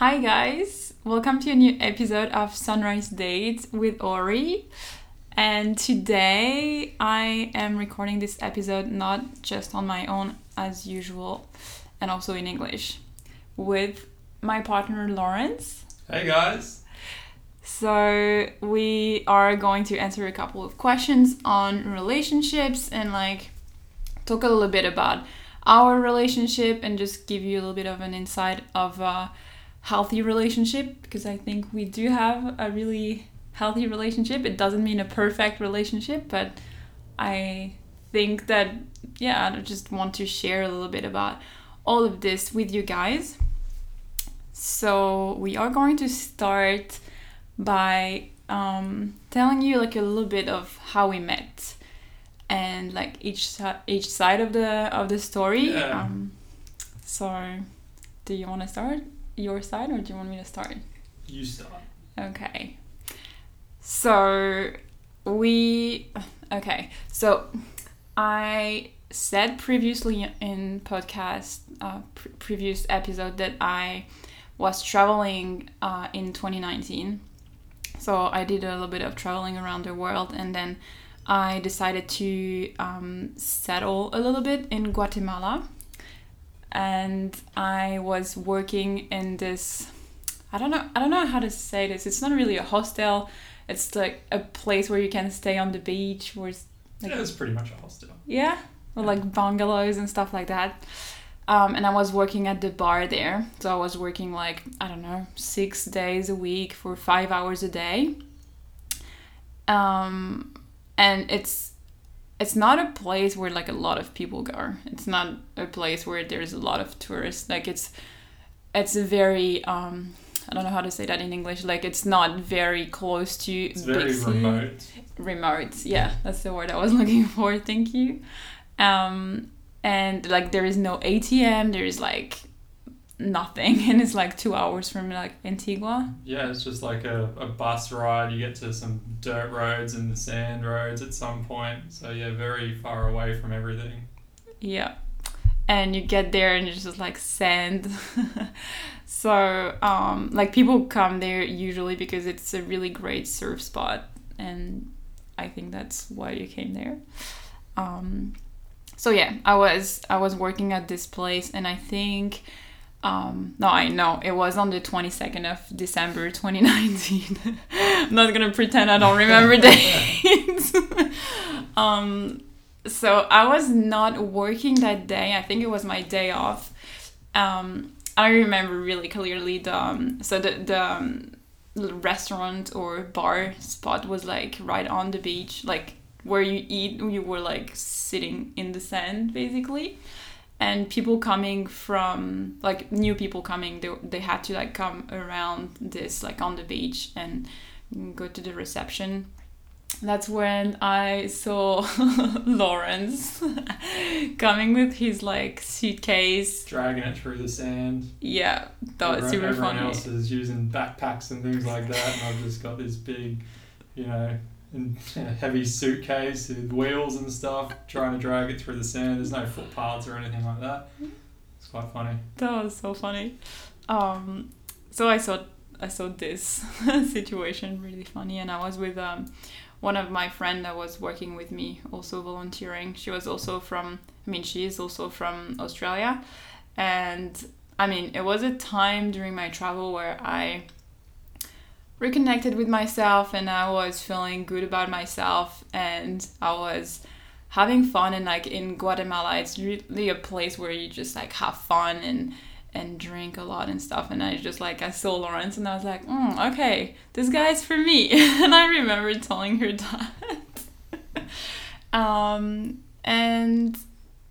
Hi, guys. Welcome to a new episode of Sunrise Date with Ori. And today I am recording this episode not just on my own as usual and also in English with my partner Lawrence. Hey guys. So, we are going to answer a couple of questions on relationships and like talk a little bit about our relationship and just give you a little bit of an insight of a healthy relationship because I think we do have a really healthy relationship. It doesn't mean a perfect relationship, but I think that, yeah, I just want to share a little bit about all of this with you guys. So, we are going to start by um, telling you like a little bit of how we met and like each each side of the of the story. Yeah. Um, so, do you want to start your side or do you want me to start? You start. Okay. So we okay. So I said previously in podcast uh, pre- previous episode that I was traveling uh, in 2019. So I did a little bit of traveling around the world and then I decided to um, settle a little bit in Guatemala. And I was working in this I don't know I don't know how to say this. It's not really a hostel. It's like a place where you can stay on the beach where s- like yeah, it's pretty much a hostel. yeah, or like bungalows and stuff like that. Um, and I was working at the bar there. So I was working like, I don't know, six days a week for five hours a day. Um, and it's it's not a place where like a lot of people go. It's not a place where there's a lot of tourists. Like it's it's a very um I don't know how to say that in English. Like it's not very close to It's very remote. remote yeah that's the word i was looking for thank you um and like there is no atm there is like nothing and it's like two hours from like antigua Yeah, it's just like a, a bus ride. You get to some dirt roads and the sand roads at some point. So yeah, very far away from everything. yeah and you get there and it's just like sand so um like people come there usually because it's a really great surf spot and i think that's why you came there um so yeah i was i was working at this place and i think um no i know. It was on the 22nd of december 2019 i'm not gonna pretend i don't remember dates. Um so i was not working that day. I think it was my day off. Um i remember really clearly the um, so the the um, restaurant or bar spot was like right on the beach like where you eat you were like sitting in the sand basically and people coming from like new people coming they, they had to like come around this like on the beach and go to the reception. That's when i saw lawrence coming with his like suitcase. Dragging it through the sand. yeah that was Everyone- super Everyone funny. else is using backpacks and things like that, and I've just got this big, you know, and heavy suitcase with wheels and stuff, trying to drag it through the sand. There's no footpaths or anything like that. It's quite funny. That was so funny. Um, so I saw I saw this situation really funny, and I was with um, one of my friend that was working with me, also volunteering. She was also from, I mean, she is also from Australia, and I mean, it was a time during my travel where I reconnected with myself, and I was feeling good about myself, and I was having fun and like in Guatemala it's really a place where you just like have fun and and drink a lot and stuff and I just like I saw Lawrence and I was like mm, okay this guy's for me. And I remember telling her that. Um and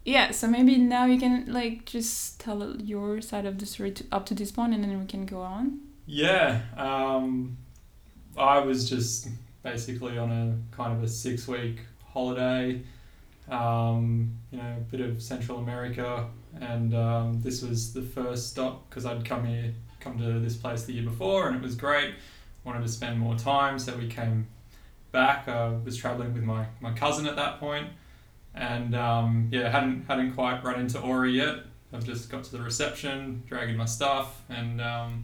yeah so maybe now you can like just tell your side of the story to, up to this point and then we can go on. Yeah, um, I was just basically on a kind of a six week holiday, um, you know, a bit of Central America, and um, this was the first stop because I'd come here, come to this place the year before, and it was great. Wanted to spend more time, so we came back. I was traveling with my, my cousin at that point, and um, yeah, hadn't hadn't quite run into Ori yet. I've just got to the reception, dragging my stuff, and um,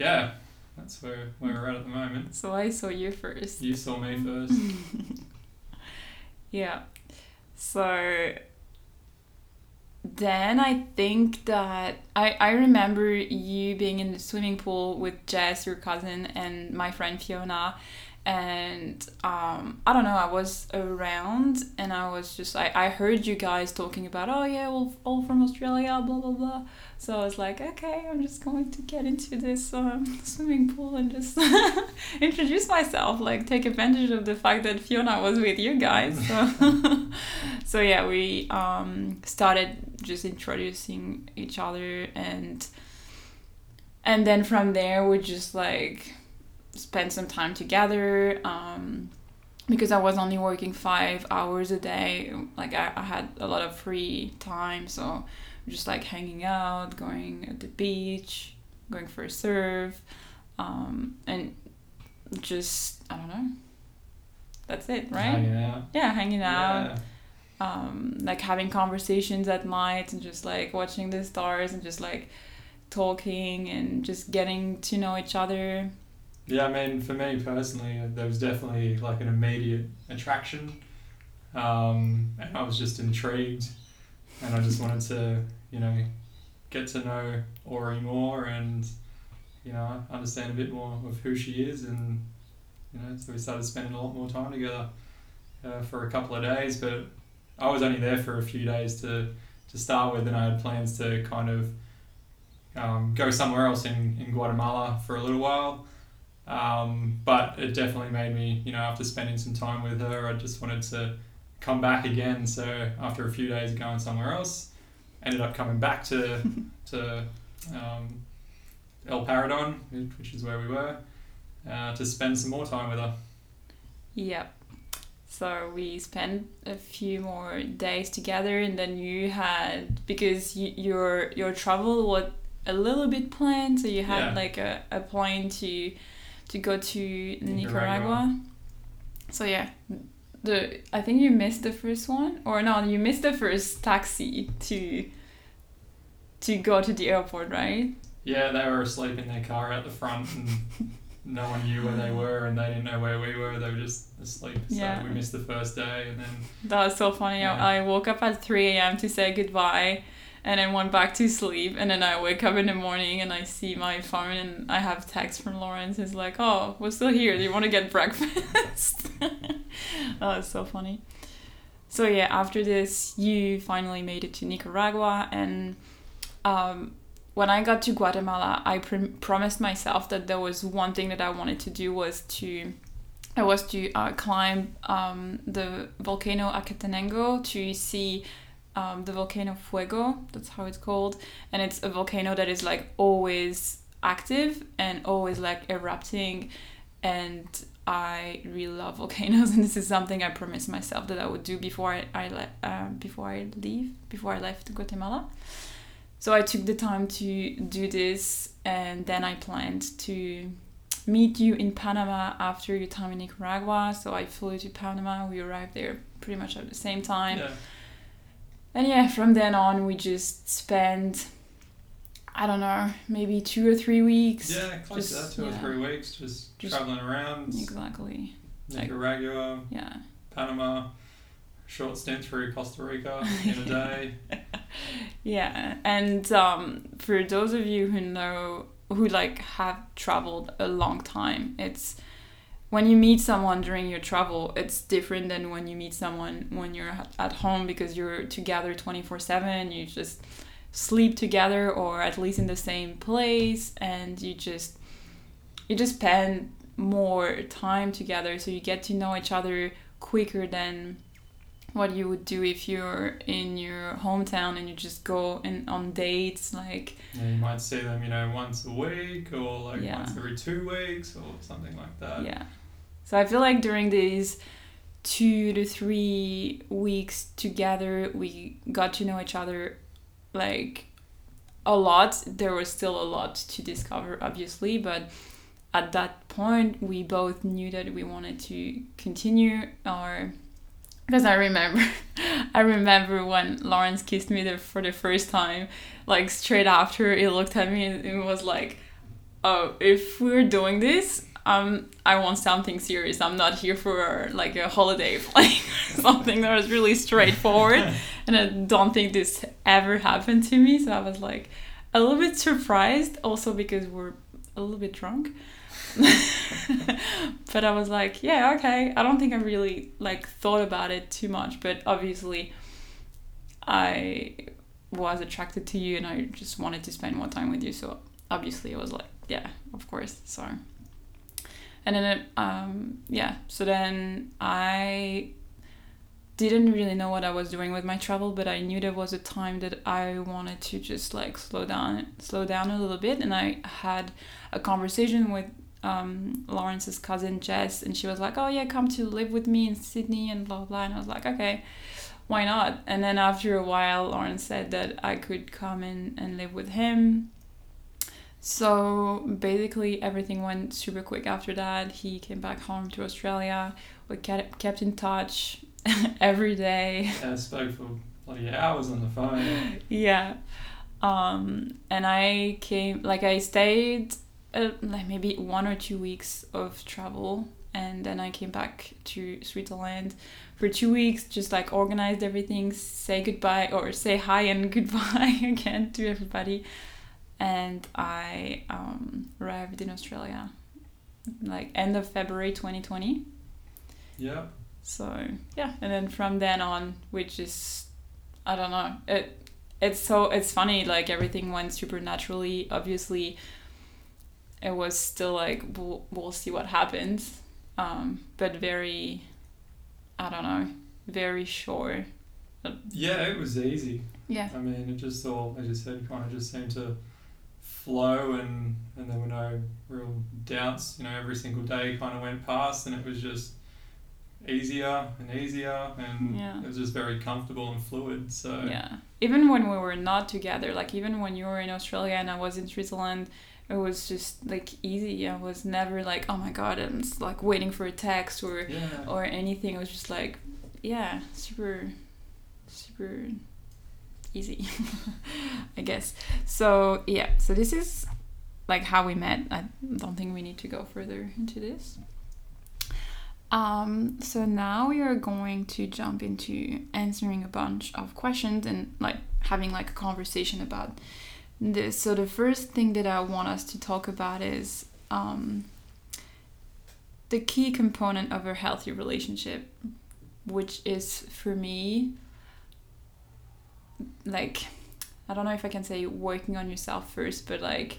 yeah, that's where, where we're at at the moment. So I saw you first. You saw me first. Yeah. So then I think that I, I remember you being in the swimming pool with Jess, your cousin, and my friend Fiona. And um, I don't know, I was around and I was just, like, I heard you guys talking about, oh yeah, we're all from Australia, blah, blah, blah. So I was like, okay, I'm just going to get into this um, swimming pool and just introduce myself, like take advantage of the fact that Fiona was with you guys. So, so yeah, we um, started just introducing each other and and then from there we just like spend some time together. Um, because I was only working five hours a day, like I, I had a lot of free time, so just like hanging out, going at the beach, going for a surf, um, and just I don't know. That's it, right? Hanging out. Yeah, hanging out, Yeah. um, like having conversations at night, and just like watching the stars, and just like talking and just getting to know each other. Yeah, I mean, for me personally, there was definitely like an immediate attraction, um, and I was just intrigued, and I just wanted to, you know, get to know Ori more and, you know, understand a bit more of who she is, and you know, so we started spending a lot more time together uh, for a couple of days. But I was only there for a few days to to start with, and I had plans to kind of um, go somewhere else in, in Guatemala for a little while. Um, but it definitely made me, you know, after spending some time with her, I just wanted to come back again. So after a few days of going somewhere else, ended up coming back to to um, El Paredón, which is where we were, uh, to spend some more time with her. Yep. So we spent a few more days together, and then you had because you, your your travel was a little bit planned, so you had Yeah. like a, a plane to to go to Nicaragua. Nicaragua. So yeah, the I think you missed the first one, or no, you missed the first taxi to to go to the airport, right? Yeah, they were asleep in their car out the front, and no one knew where they were, and they didn't know where we were. They were just asleep. So Yeah. we missed the first day, and then That was so funny. Yeah. I I woke up at 3 a.m. to say goodbye and then went back to sleep. And then I wake up in the morning and I see my phone and I have text from Lawrence. He's like, Oh, we're still here. Do you want to get breakfast? that was so funny. So, yeah, after this, you finally made it to Nicaragua. And um, when I got to Guatemala, I pr- promised myself that there was one thing that I wanted to do was to I was to uh, climb um, the volcano Acatenango to see um, the volcano Fuego. That's how it's called, and it's a volcano that is like always active and always like erupting. And I really love volcanoes, and this is something I promised myself that I would do before I, I le- uh, before I leave before I left Guatemala. So I took the time to do this, and then I planned to meet you in Panama after your time in Nicaragua. So I flew to Panama. We arrived there pretty much at the same time. yeah, And yeah, from then on, we just spent, I don't know, maybe two or three weeks. yeah, close to that, Just- two or three weeks, just, Just- traveling around Exactly. like- Nicaragua, Yeah. Panama, short stint through Costa Rica in a day. Yeah. And um, for those of you who know, who like have traveled a long time, it's when you meet someone during your travel, it's different than when you meet someone when you're at- home because you're together 24 7. You just sleep together or at least in the same place and you just you just spend more time together so you get to know each other quicker than what you would do if you're in your hometown and you just go and on dates like Yeah, you might see them, you know, once a week or like Yeah. once every two weeks or something like that. yeah so i feel like during these two to three weeks together we got to know each other like a lot. There was still a lot to discover obviously but at that point we both knew that we wanted to continue our because I remember, I remember when Lawrence kissed me the, for the first time, like straight after he looked at me and it was like, oh, if we're doing this, um, I want something serious. I'm not here for like a holiday flight something that was really straightforward. and I don't think this ever happened to me. So I was like a little bit surprised, also because we're a little bit drunk. but I was like, yeah, okay. I don't think I really like thought about it too much, but obviously I was attracted to you and I just wanted to spend more time with you. So obviously I was like, yeah, of course. So and then um yeah, so then I didn't really know what I was doing with my travel, but I knew there was a time that I wanted to just like slow down, slow down a little bit. And I had a conversation with um, Lawrence's cousin Jess, and she was like, "Oh yeah, come to live with me in Sydney," and blah blah. And I was like, "Okay, why not?" And then after a while, Lawrence said that I could come in and live with him. So basically, everything went super quick after that. He came back home to Australia. We kept kept in touch every day. Yeah, I spoke for bloody hours on the phone. yeah. Um, and I came, like, I stayed uh, like maybe one or two weeks of travel, and then I came back to Switzerland for two weeks, just like organized everything, say goodbye or say hi and goodbye again to everybody. And I um, arrived in Australia like end of February 2020. Yeah. So yeah, and then from then on, which is I don't know, it it's so it's funny like everything went super naturally. Obviously, it was still like we'll, we'll see what happens, um, but very I don't know, very sure. Yeah, it was easy. Yeah. I mean, it just all, as you said, kind of just seemed to flow, and and there were no real doubts. You know, every single day kind of went past, and it was just easier and easier and Yeah. it was just very comfortable and fluid so Yeah. Even when we were not together, like even when you were in Australia and I was in Switzerland, it was just like easy. I was never like, oh my god, I'm like waiting for a text or yeah or anything. It was just like, yeah, super, super easy, I guess. So yeah, so this is like how we met. I don't think we need to go further into this. Um, so now we are going to jump into answering a bunch of questions and like having like a conversation about this. So the first thing that I want us to talk about is um, the key component of a healthy relationship, which is for me like I don't know if I can say working on yourself first, but like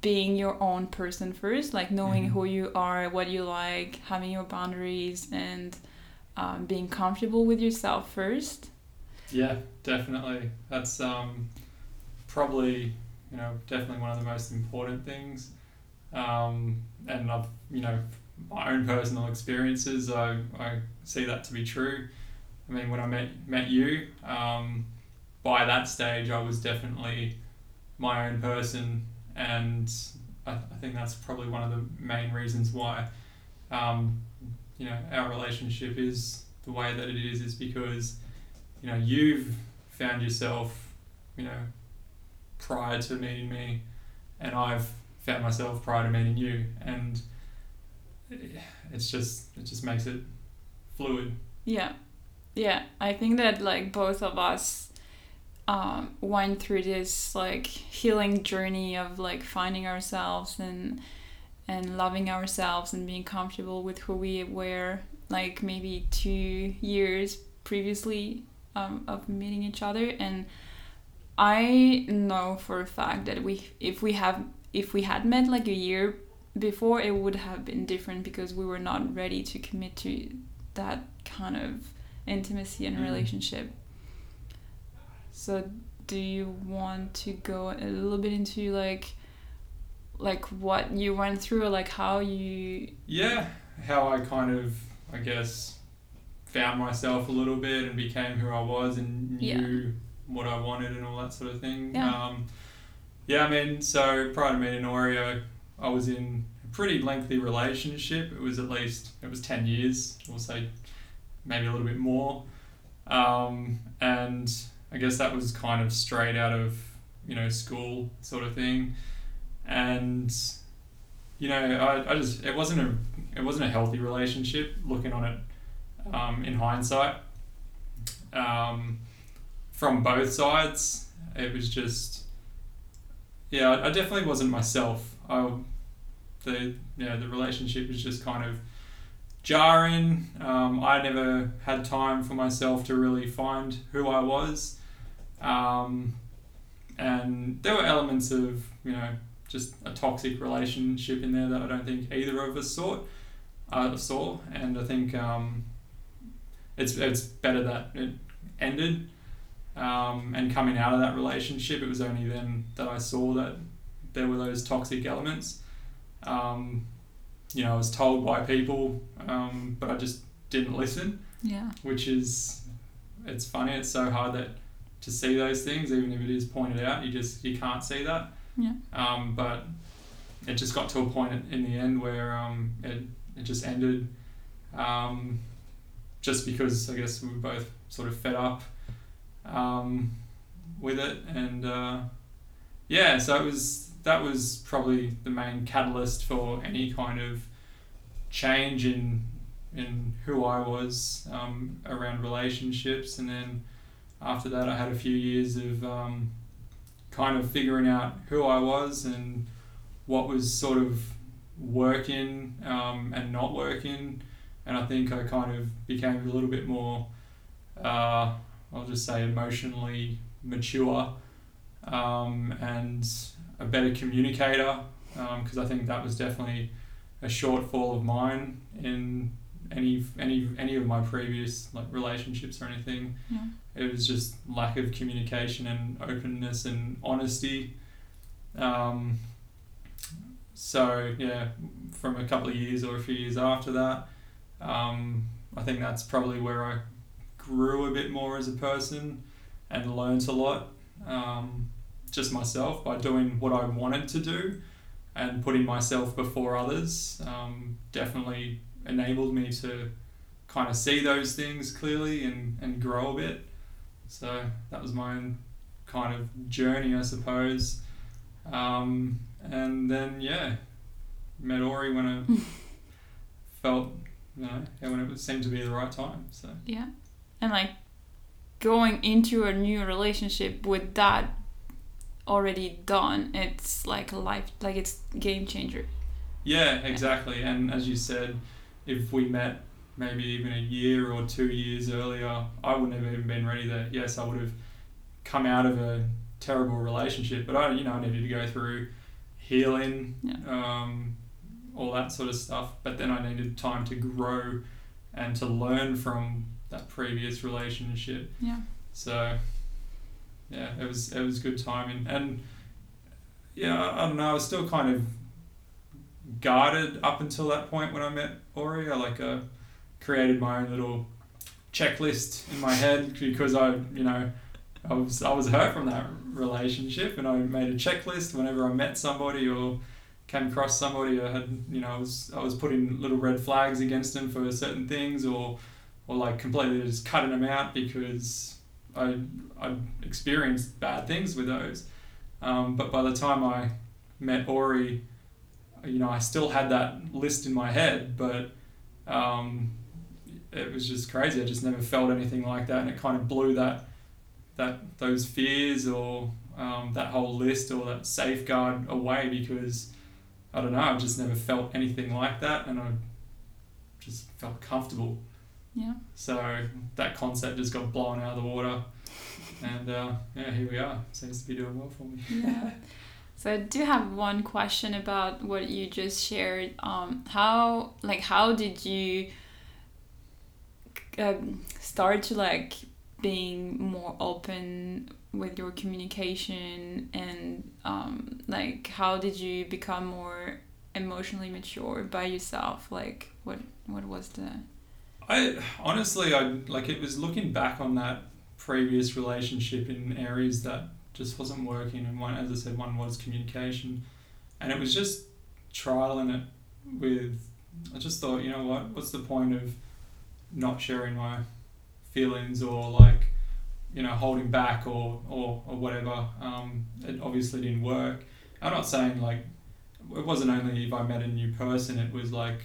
being your own person first, like knowing Mhm. who you are, what you like, having your boundaries, and um, being comfortable with yourself first. yeah definitely that's um probably you know definitely one of the most important things um and I've you know my own personal experiences I, I see that to be true I mean when I met met you um by that stage I was definitely my own person and I, I think that's probably one of the main reasons why um, you know our relationship is the way that it is is because you know you've found yourself you know prior to meeting me and I've found myself prior to meeting you and it's just it just makes it fluid. Yeah, yeah. I think that like both of us um, went through this like healing journey of like finding ourselves and and loving ourselves and being comfortable with who we were like maybe two years previously um, of meeting each other and I know for a fact that we if we have if we had met like a year before it would have been different because we were not ready to commit to that kind of intimacy and Mhm. relationship. So do you want to go a little bit into like like what you went through or like how you yeah how I kind of I guess found myself a little bit and became who I was and Yeah. knew what I wanted and all that sort of thing. Yeah. Um, yeah, I mean, so prior to meeting Ori, I was in a pretty lengthy relationship. It was at least it was ten years. We'll say maybe a little bit more. Um, and I guess that was kind of straight out of you know school sort of thing. and you know, I, I just it wasn't a it wasn't a healthy relationship. Looking on it um, in hindsight, um, from both sides, it was just yeah, I, I definitely wasn't myself. I the yeah the relationship was just kind of jarring. Um, I never had time for myself to really find who I was. Um, and there were elements of, you know, just a toxic relationship in there that I don't think either of us saw. Uh, saw, and I think um, it's it's better that it ended. Um, and coming out of that relationship, it was only then that I saw that there were those toxic elements. Um, you know, I was told by people, um, but I just didn't listen. Yeah. Which is, it's funny. It's so hard that to see those things, even if it is pointed out, you just you can't see that. Yeah. Um, but it just got to a point in the end where um, it it just ended. Um, just because I guess we were both sort of fed up um, with it, and uh, yeah, so it was that was probably the main catalyst for any kind of change in in who I was um, around relationships, and then after that, I had a few years of um, kind of figuring out who I was and what was sort of working um, and not working, and I think I kind of became a little bit more, uh, I'll just say, emotionally mature um, and a better communicator because um, I think that was definitely a shortfall of mine in any any any of my previous like relationships or anything. Yeah. It was just lack of communication and openness and honesty. Um, so yeah, from a couple of years or a few years after that, um, I think that's probably where I grew a bit more as a person and learned a lot. Um, just myself by doing what I wanted to do and putting myself before others um, definitely enabled me to kind of see those things clearly and, and grow a bit. So that was my own kind of journey, I suppose. Um, and then, yeah, met Ori when I felt, you know, when it seemed to be the right time. So yeah, and like going into a new relationship with that already done, it's like a life, like it's game changer. Yeah, exactly. And as you said, if we met maybe even a year or two years earlier, I wouldn't have even been ready there. Yes, I would have come out of a terrible relationship, but I, you know, I needed to go through healing, yeah. um, all that sort of stuff. But then I needed time to grow and to learn from that previous relationship. Yeah. So yeah, it was it was good timing, and yeah, I don't know, I was still kind of guarded up until that point when I met Ori. I like uh, created my own little checklist in my head because I, you know, I was I was hurt from that relationship, and I made a checklist whenever I met somebody or came across somebody. I had, you know, I was I was putting little red flags against them for certain things, or or like completely just cutting them out because I I experienced bad things with those. Um, but by the time I met Ori, you know, I still had that list in my head, but um, it was just crazy. I just never felt anything like that, and it kind of blew that that those fears or um, that whole list or that safeguard away because I don't know. I've just never felt anything like that, and I just felt comfortable. Yeah. So that concept just got blown out of the water, and uh, yeah, here we are. Seems to be doing well for me. Yeah. So I do have one question about what you just shared. Um, how like how did you um, start to like being more open with your communication and um, like how did you become more emotionally mature by yourself? Like what what was the I honestly, I like it was looking back on that previous relationship in areas that just wasn't working, and one, as I said, one was communication, and it was just trialing it with. I just thought, you know what? What's the point of not sharing my feelings or like, you know, holding back or or, or whatever? Um, it obviously didn't work. I'm not saying like it wasn't only if I met a new person, it was like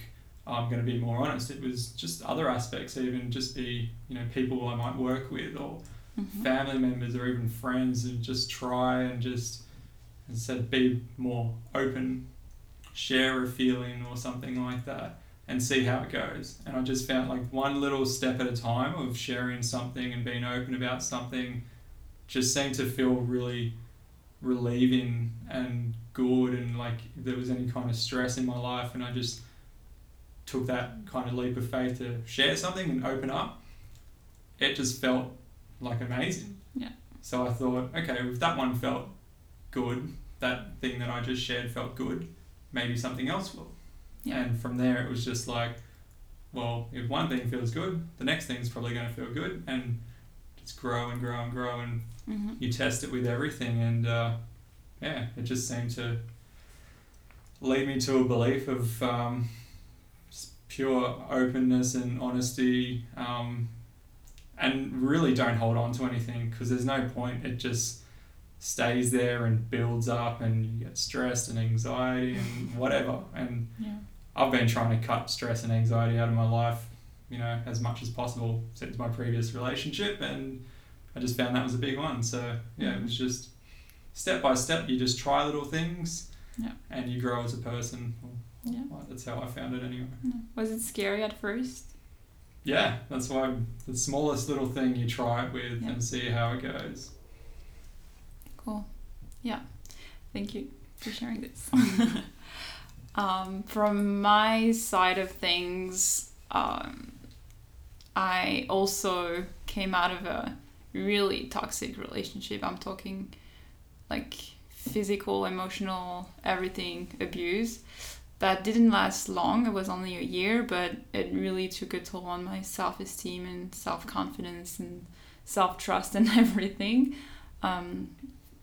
I'm going to be more honest. It was just other aspects, even just be you know people I might work with or Mhm. family members or even friends, and just try and just instead be more open, share a feeling or something like that, and see how it goes. And I just found like one little step at a time of sharing something and being open about something, just seemed to feel really relieving and good and like if there was any kind of stress in my life and I just took that kind of leap of faith to share something and open up, it just felt like amazing. Yeah. So I thought, okay, if that one felt good, that thing that I just shared felt good, maybe something else will. Yeah. And from there, it was just like, well, if one thing feels good, the next thing's probably going to feel good, and just grow and grow and grow, and Mhm. you test it with everything, and uh, yeah, it just seemed to lead me to a belief of um, pure openness and honesty, um, and really don't hold on to anything because there's no point. It just stays there and builds up, and you get stressed and anxiety and whatever. And Yeah. I've been trying to cut stress and anxiety out of my life, you know, as much as possible since my previous relationship, and I just found that was a big one. So yeah, it was just step by step. You just try little things, Yeah. and you grow as a person. Yeah. Well, that's how I found it anyway. Was it scary at first? Yeah, that's why the smallest little thing you try it with Yeah. and see how it goes. Cool. Yeah. Thank you for sharing this. um, from my side of things, um, I also came out of a really toxic relationship. I'm talking like physical, emotional, everything abuse. That didn't last long. It was only a year, but it really took a toll on my self esteem and self confidence and self trust and everything. Um,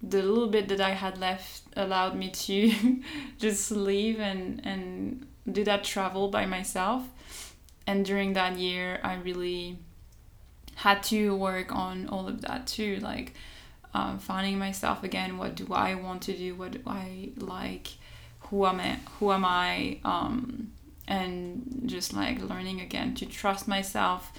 the little bit that I had left allowed me to just leave and, and do that travel by myself. And during that year, I really had to work on all of that too, like um, finding myself again. What do I want to do? What do I like? Who am I? Who am I? Um, and just like learning again to trust myself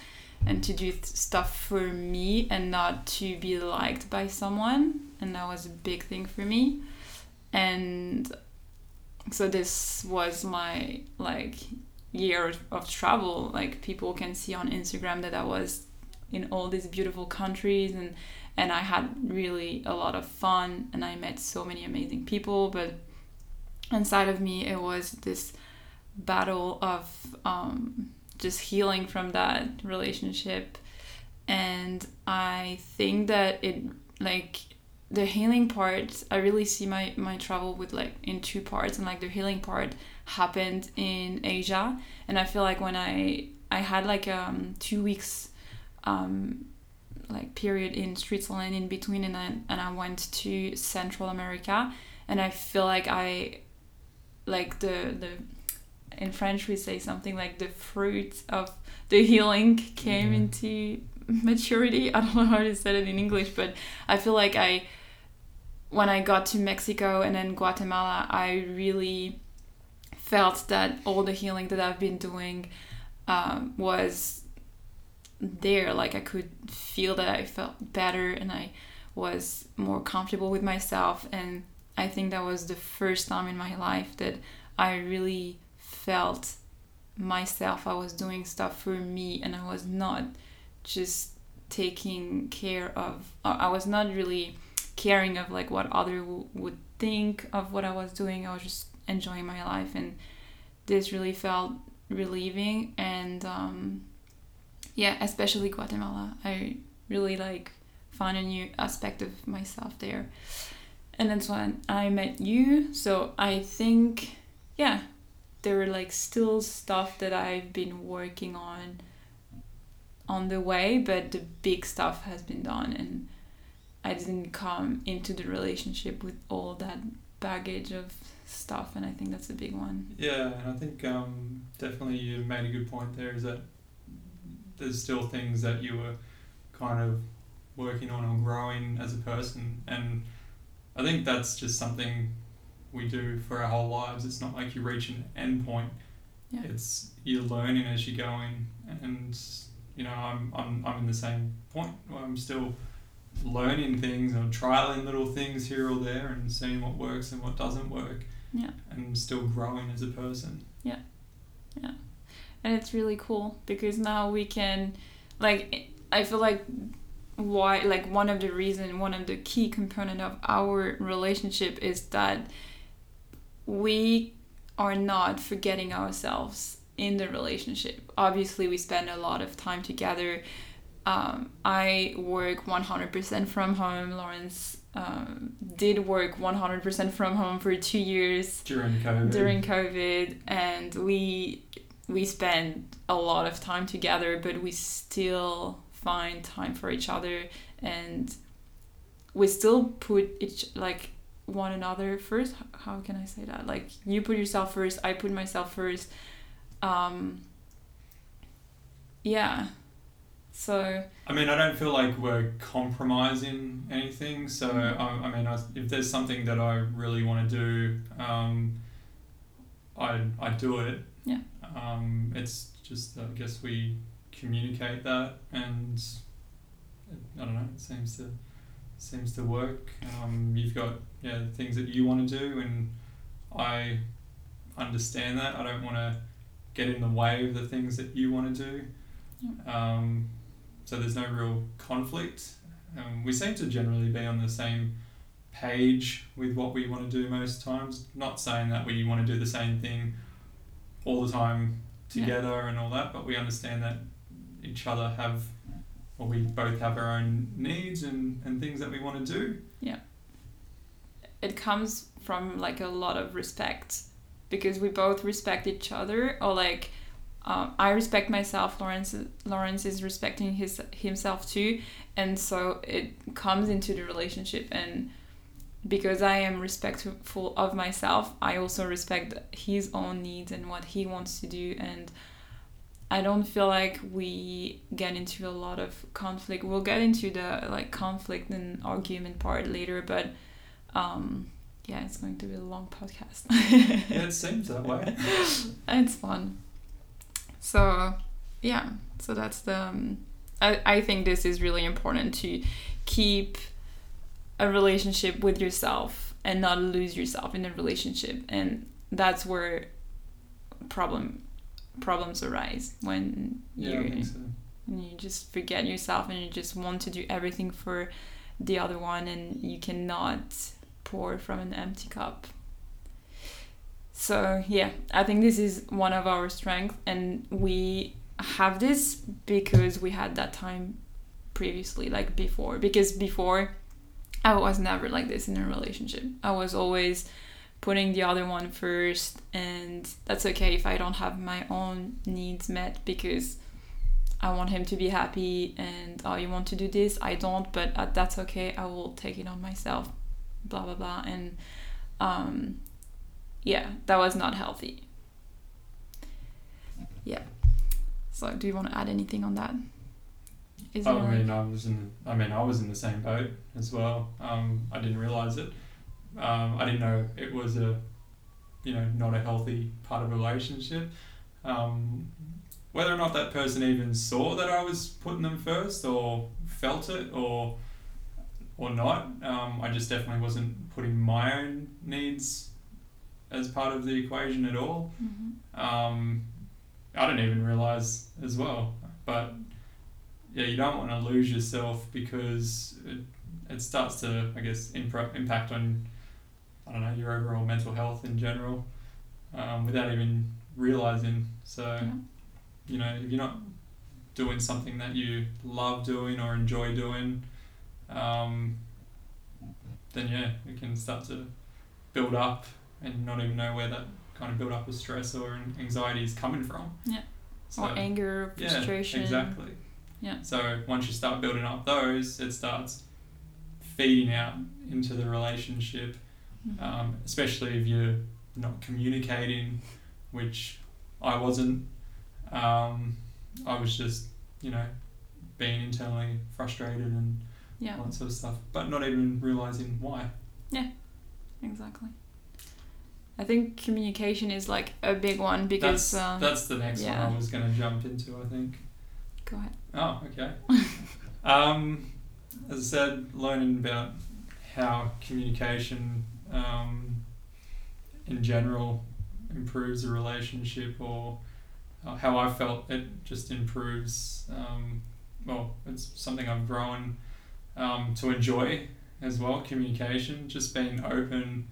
and to do stuff for me and not to be liked by someone and that was a big thing for me and so this was my like year of travel like people can see on instagram that i was in all these beautiful countries and and i had really a lot of fun and i met so many amazing people but inside of me it was this battle of um, just healing from that relationship. And i think that it like the healing part i really see my my travel with like in two parts and like the healing part happened in asia. And i feel like when i i had like um two weeks um like period in switzerland in between and i and i went to central america and i feel like i like the the in french we say something like the fruit of the healing came Yeah. into maturity i don't know how to say it in english but i feel like i when i got to mexico and then guatemala i really felt that all the healing that i've been doing um, was there like i could feel that i felt better and i was more comfortable with myself and i think that was the first time in my life that i really felt myself. I was doing stuff for me and i was not just taking care of i was not really caring of like what other w- would think of what i was doing. I was just enjoying my life and this really felt relieving and um, yeah especially guatemala. I really like found a new aspect of myself there and that's when i met you so i think yeah there were like still stuff that i've been working on on the way but the big stuff has been done and i didn't come into the relationship with all that baggage of stuff and i think that's a big one Yeah, and I think um, definitely you made a good point there is that there's still things that you were kind of working on or growing as a person. And I think that's just something we do for our whole lives. It's not like you reach an end point. Yeah. It's you're learning as you're going, and you know I'm I'm I'm in the same point. Where I'm still learning things and trialing little things here or there and seeing what works and what doesn't work. Yeah. And still growing as a person. Yeah. Yeah. And it's really cool because now we can like i feel like why like one of the reason one of the key component of our relationship is that we are not forgetting ourselves in the relationship. Obviously we spend a lot of time together. Um, i work 100% from home. Lawrence um, did work 100% from home for two years During COVID. during COVID, and we we spend a lot of time together, but we still find time for each other, and we still put each like one another first. How can I say that? Like you put yourself first, I put myself first. Um, yeah. So I mean, I don't feel like we're compromising anything. So, Mm. I, I mean, I, if there's something that I really want to do, um, I, I do it. Yeah. Um, it's just, I guess we communicate that and I don't know, it seems to seems to work. Um, you've got yeah things that you want to do, and I understand that. I don't want to get in the way of the things that you want to do. Um, so there's no real conflict. Um, we seem to generally be on the same page with what we want to do most times. Not saying that we want to do the same thing all the time Yeah. together and all that, but we understand that each other have, or we both have our own needs and, and things that we want to do. Yeah. It comes from like a lot of respect because we both respect each other or like um, I respect myself Lawrence Lawrence is respecting his himself too and so it comes into the relationship and because I am respectful of myself I also respect his own needs and what he wants to do and I don't feel like we get into a lot of conflict. We'll get into the like conflict and argument part later but um yeah it's going to be a long podcast. Yeah, it seems that way. it's fun. So yeah so that's the um, I, I think this is really important to keep a relationship with yourself and not lose yourself in a relationship and that's where problem problems arise when Yeah, you so. and you just forget yourself and you just want to do everything for the other one and you cannot pour from an empty cup so yeah i think this is one of our strengths and we have this because we had that time previously like before because before i was never like this in a relationship i was always putting the other one first and that's okay if i don't have my own needs met because I want him to be happy and oh you want to do this I don't but uh, that's okay I will take it on myself blah blah blah and um yeah that was not healthy yeah so do you want to add anything on that is I there mean, I was in. I mean, I was in the same boat as well. Um, I didn't realize it. Um, I didn't know it was a, you know, not a healthy part of a relationship. Um, whether or not that person even saw that I was putting them first, or felt it, or, or not, um, I just definitely wasn't putting my own needs as part of the equation at all. Mhm. Um, I didn't even realize as well. But yeah, you don't want to lose yourself because it, it starts to, I guess, impro- impact on, I don't know, your overall mental health in general um, without even realizing. So, Yeah. you know, if you're not doing something that you love doing or enjoy doing, um, then yeah, it can start to build up and not even know where that kind of build up of stress or anxiety is coming from. Yeah. So, or anger frustration yeah, exactly. Yeah. So once you start building up those, it starts feeding out into the relationship, Um, especially if you're not communicating, which I wasn't. Um, I was just, you know, being internally frustrated and yeah all that sort of stuff, but not even realizing why. Yeah, exactly I think communication is like a big one because that's, um, that's the next yeah. one I was going to jump into. I think. go ahead. Oh, okay. um, as I said, learning about how communication um, in general improves a relationship or uh, how I felt it just improves. Um, well, it's something I've grown um, to enjoy as well. Communication, just being open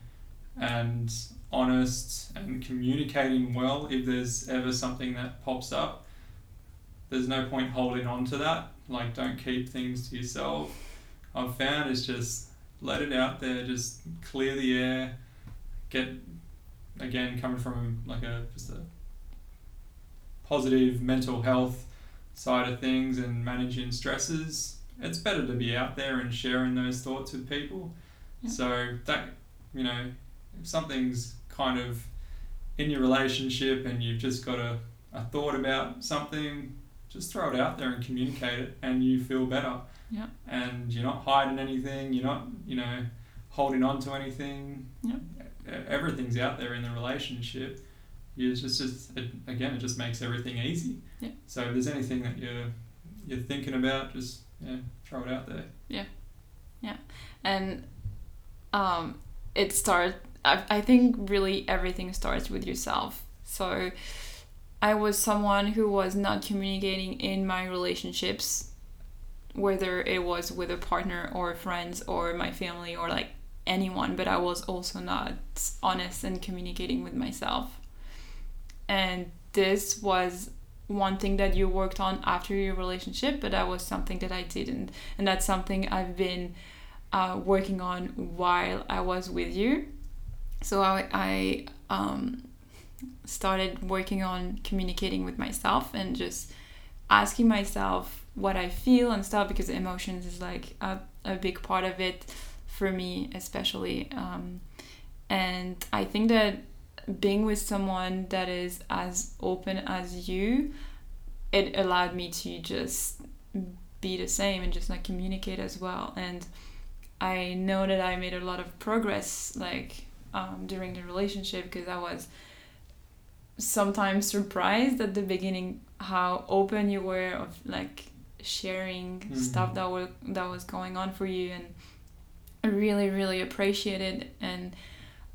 and honest and communicating well. If there's ever something that pops up, there's no point holding on to that. Like, don't keep things to yourself. I've found is just let it out there, just clear the air, get again coming from like a just a positive mental health side of things and managing stresses. It's better to be out there and sharing those thoughts with people. Yeah. So that you know, if something's kind of in your relationship and you've just got a, a thought about something, just throw it out there and communicate it and you feel better. Yeah. And you're not hiding anything, you're not, you know, holding on to anything. Yeah. Everything's out there in the relationship. You just, just it, again, it just makes everything easy. Yeah. So if there's anything that you're you're thinking about, just yeah, throw it out there. Yeah. Yeah. And um, it starts I, I think really everything starts with yourself so i was someone who was not communicating in my relationships whether it was with a partner or friends or my family or like anyone but i was also not honest and communicating with myself and this was one thing that you worked on after your relationship but that was something that i didn't and that's something i've been uh, working on while I was with you. So I, I um, started working on communicating with myself and just asking myself what I feel and stuff because emotions is like a, a big part of it for me, especially. Um, and I think that being with someone that is as open as you, it allowed me to just be the same and just like communicate as well. And I know that I made a lot of progress like um, during the relationship because I was sometimes surprised at the beginning how open you were of like sharing Mhm. stuff that were that was going on for you and I really really appreciated and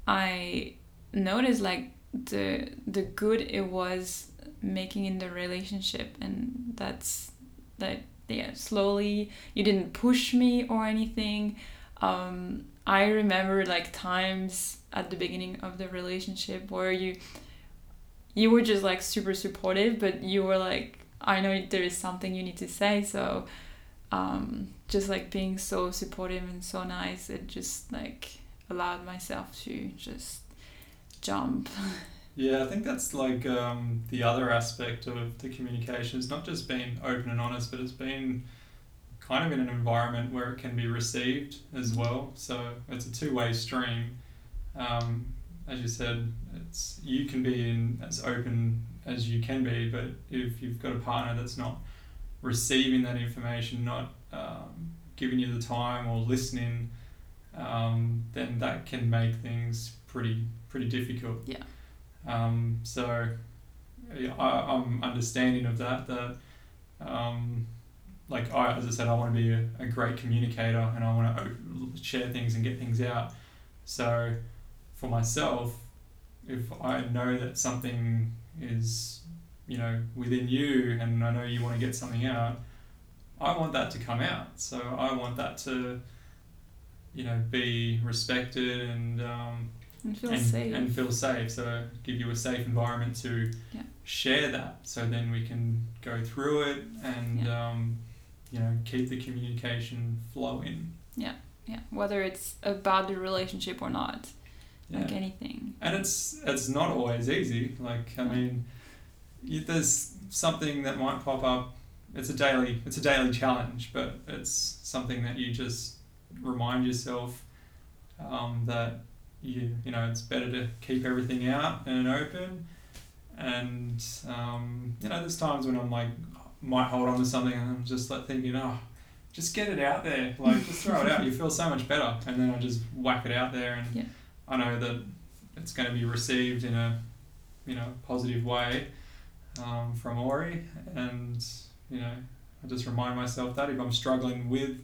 I noticed like the the good it was making in the relationship and that's that yeah slowly you didn't push me or anything um, i remember like times at the beginning of the relationship where you you were just like super supportive but you were like i know there is something you need to say so um, just like being so supportive and so nice it just like allowed myself to just jump Yeah, I think that's like um, the other aspect of the communication is not just being open and honest, but it's being kind of in an environment where it can be received as well. So it's a two way stream. Um, as you said, it's you can be in as open as you can be, but if you've got a partner that's not receiving that information, not um, giving you the time or listening, um, then that can make things pretty pretty difficult. Yeah. Um, so yeah, I, I'm understanding of that. That um, like I, as I said, I want to be a, a great communicator and I want to share things and get things out. So for myself, if I know that something is you know within you and I know you want to get something out, I want that to come out. So I want that to you know be respected and um, and feel and, safe and feel safe. So give you a safe environment to Yeah. share that. So then we can go through it and um, you know keep the communication flowing. Yeah. Yeah whether it's about the relationship or not Yeah. like anything and it's it's not always easy. Like I mean, you, there's something that might pop up. It's a daily it's a daily challenge, but it's something that you just remind yourself um, that you you know it's better to keep everything out and open. And um, you know, there's times when I'm like might hold on to something and I'm just like thinking, oh, just get it out there, like just throw it out. You feel so much better, and then I just whack it out there and. Yeah. I know that it's going to be received in a you know positive way um, from Ori, and you know I just remind myself that if I'm struggling with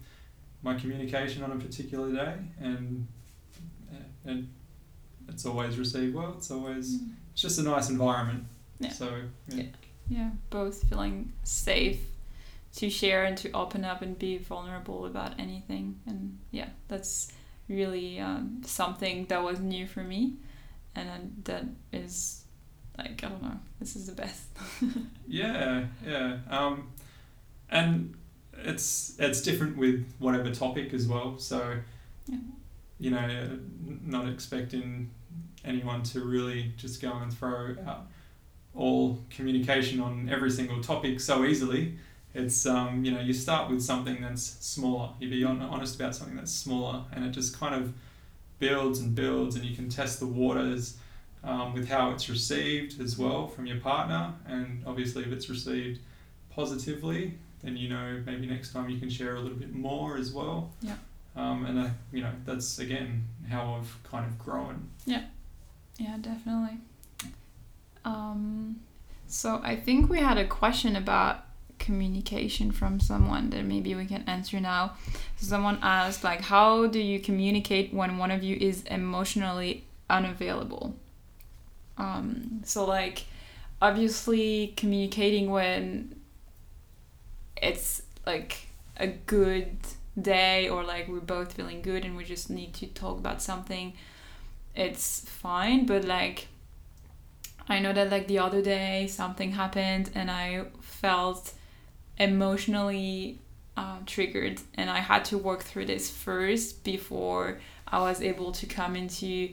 my communication on a particular day, and and it's always received well. It's always Mm. it's just a nice environment. Yeah. So yeah. Yeah, both feeling safe to share and to open up and be vulnerable about anything. And yeah, that's really um, something that was new for me. And that is like, I don't know, this is the best. Yeah, yeah. Um, and it's it's different with whatever topic as well. So, Yeah. you know, not expecting anyone to really just go and throw out all communication on every single topic so easily. It's um, you know, you start with something that's smaller. You be hon- honest about something that's smaller, and it just kind of builds and builds, and you can test the waters um, with how it's received as well from your partner. And obviously, if it's received positively, then you know maybe next time you can share a little bit more as well. Yeah. Um, and uh, you know that's again how I've kind of grown. Yeah yeah, definitely. Um, so I think we had a question about communication from someone that maybe we can answer now. Someone asked like how do you communicate when one of you is emotionally unavailable? Um, so like obviously communicating when it's like a good day or like we're both feeling good and we just need to talk about something it's fine but like i know that like the other day something happened and i felt emotionally um, triggered and i had to work through this first before i was able to come into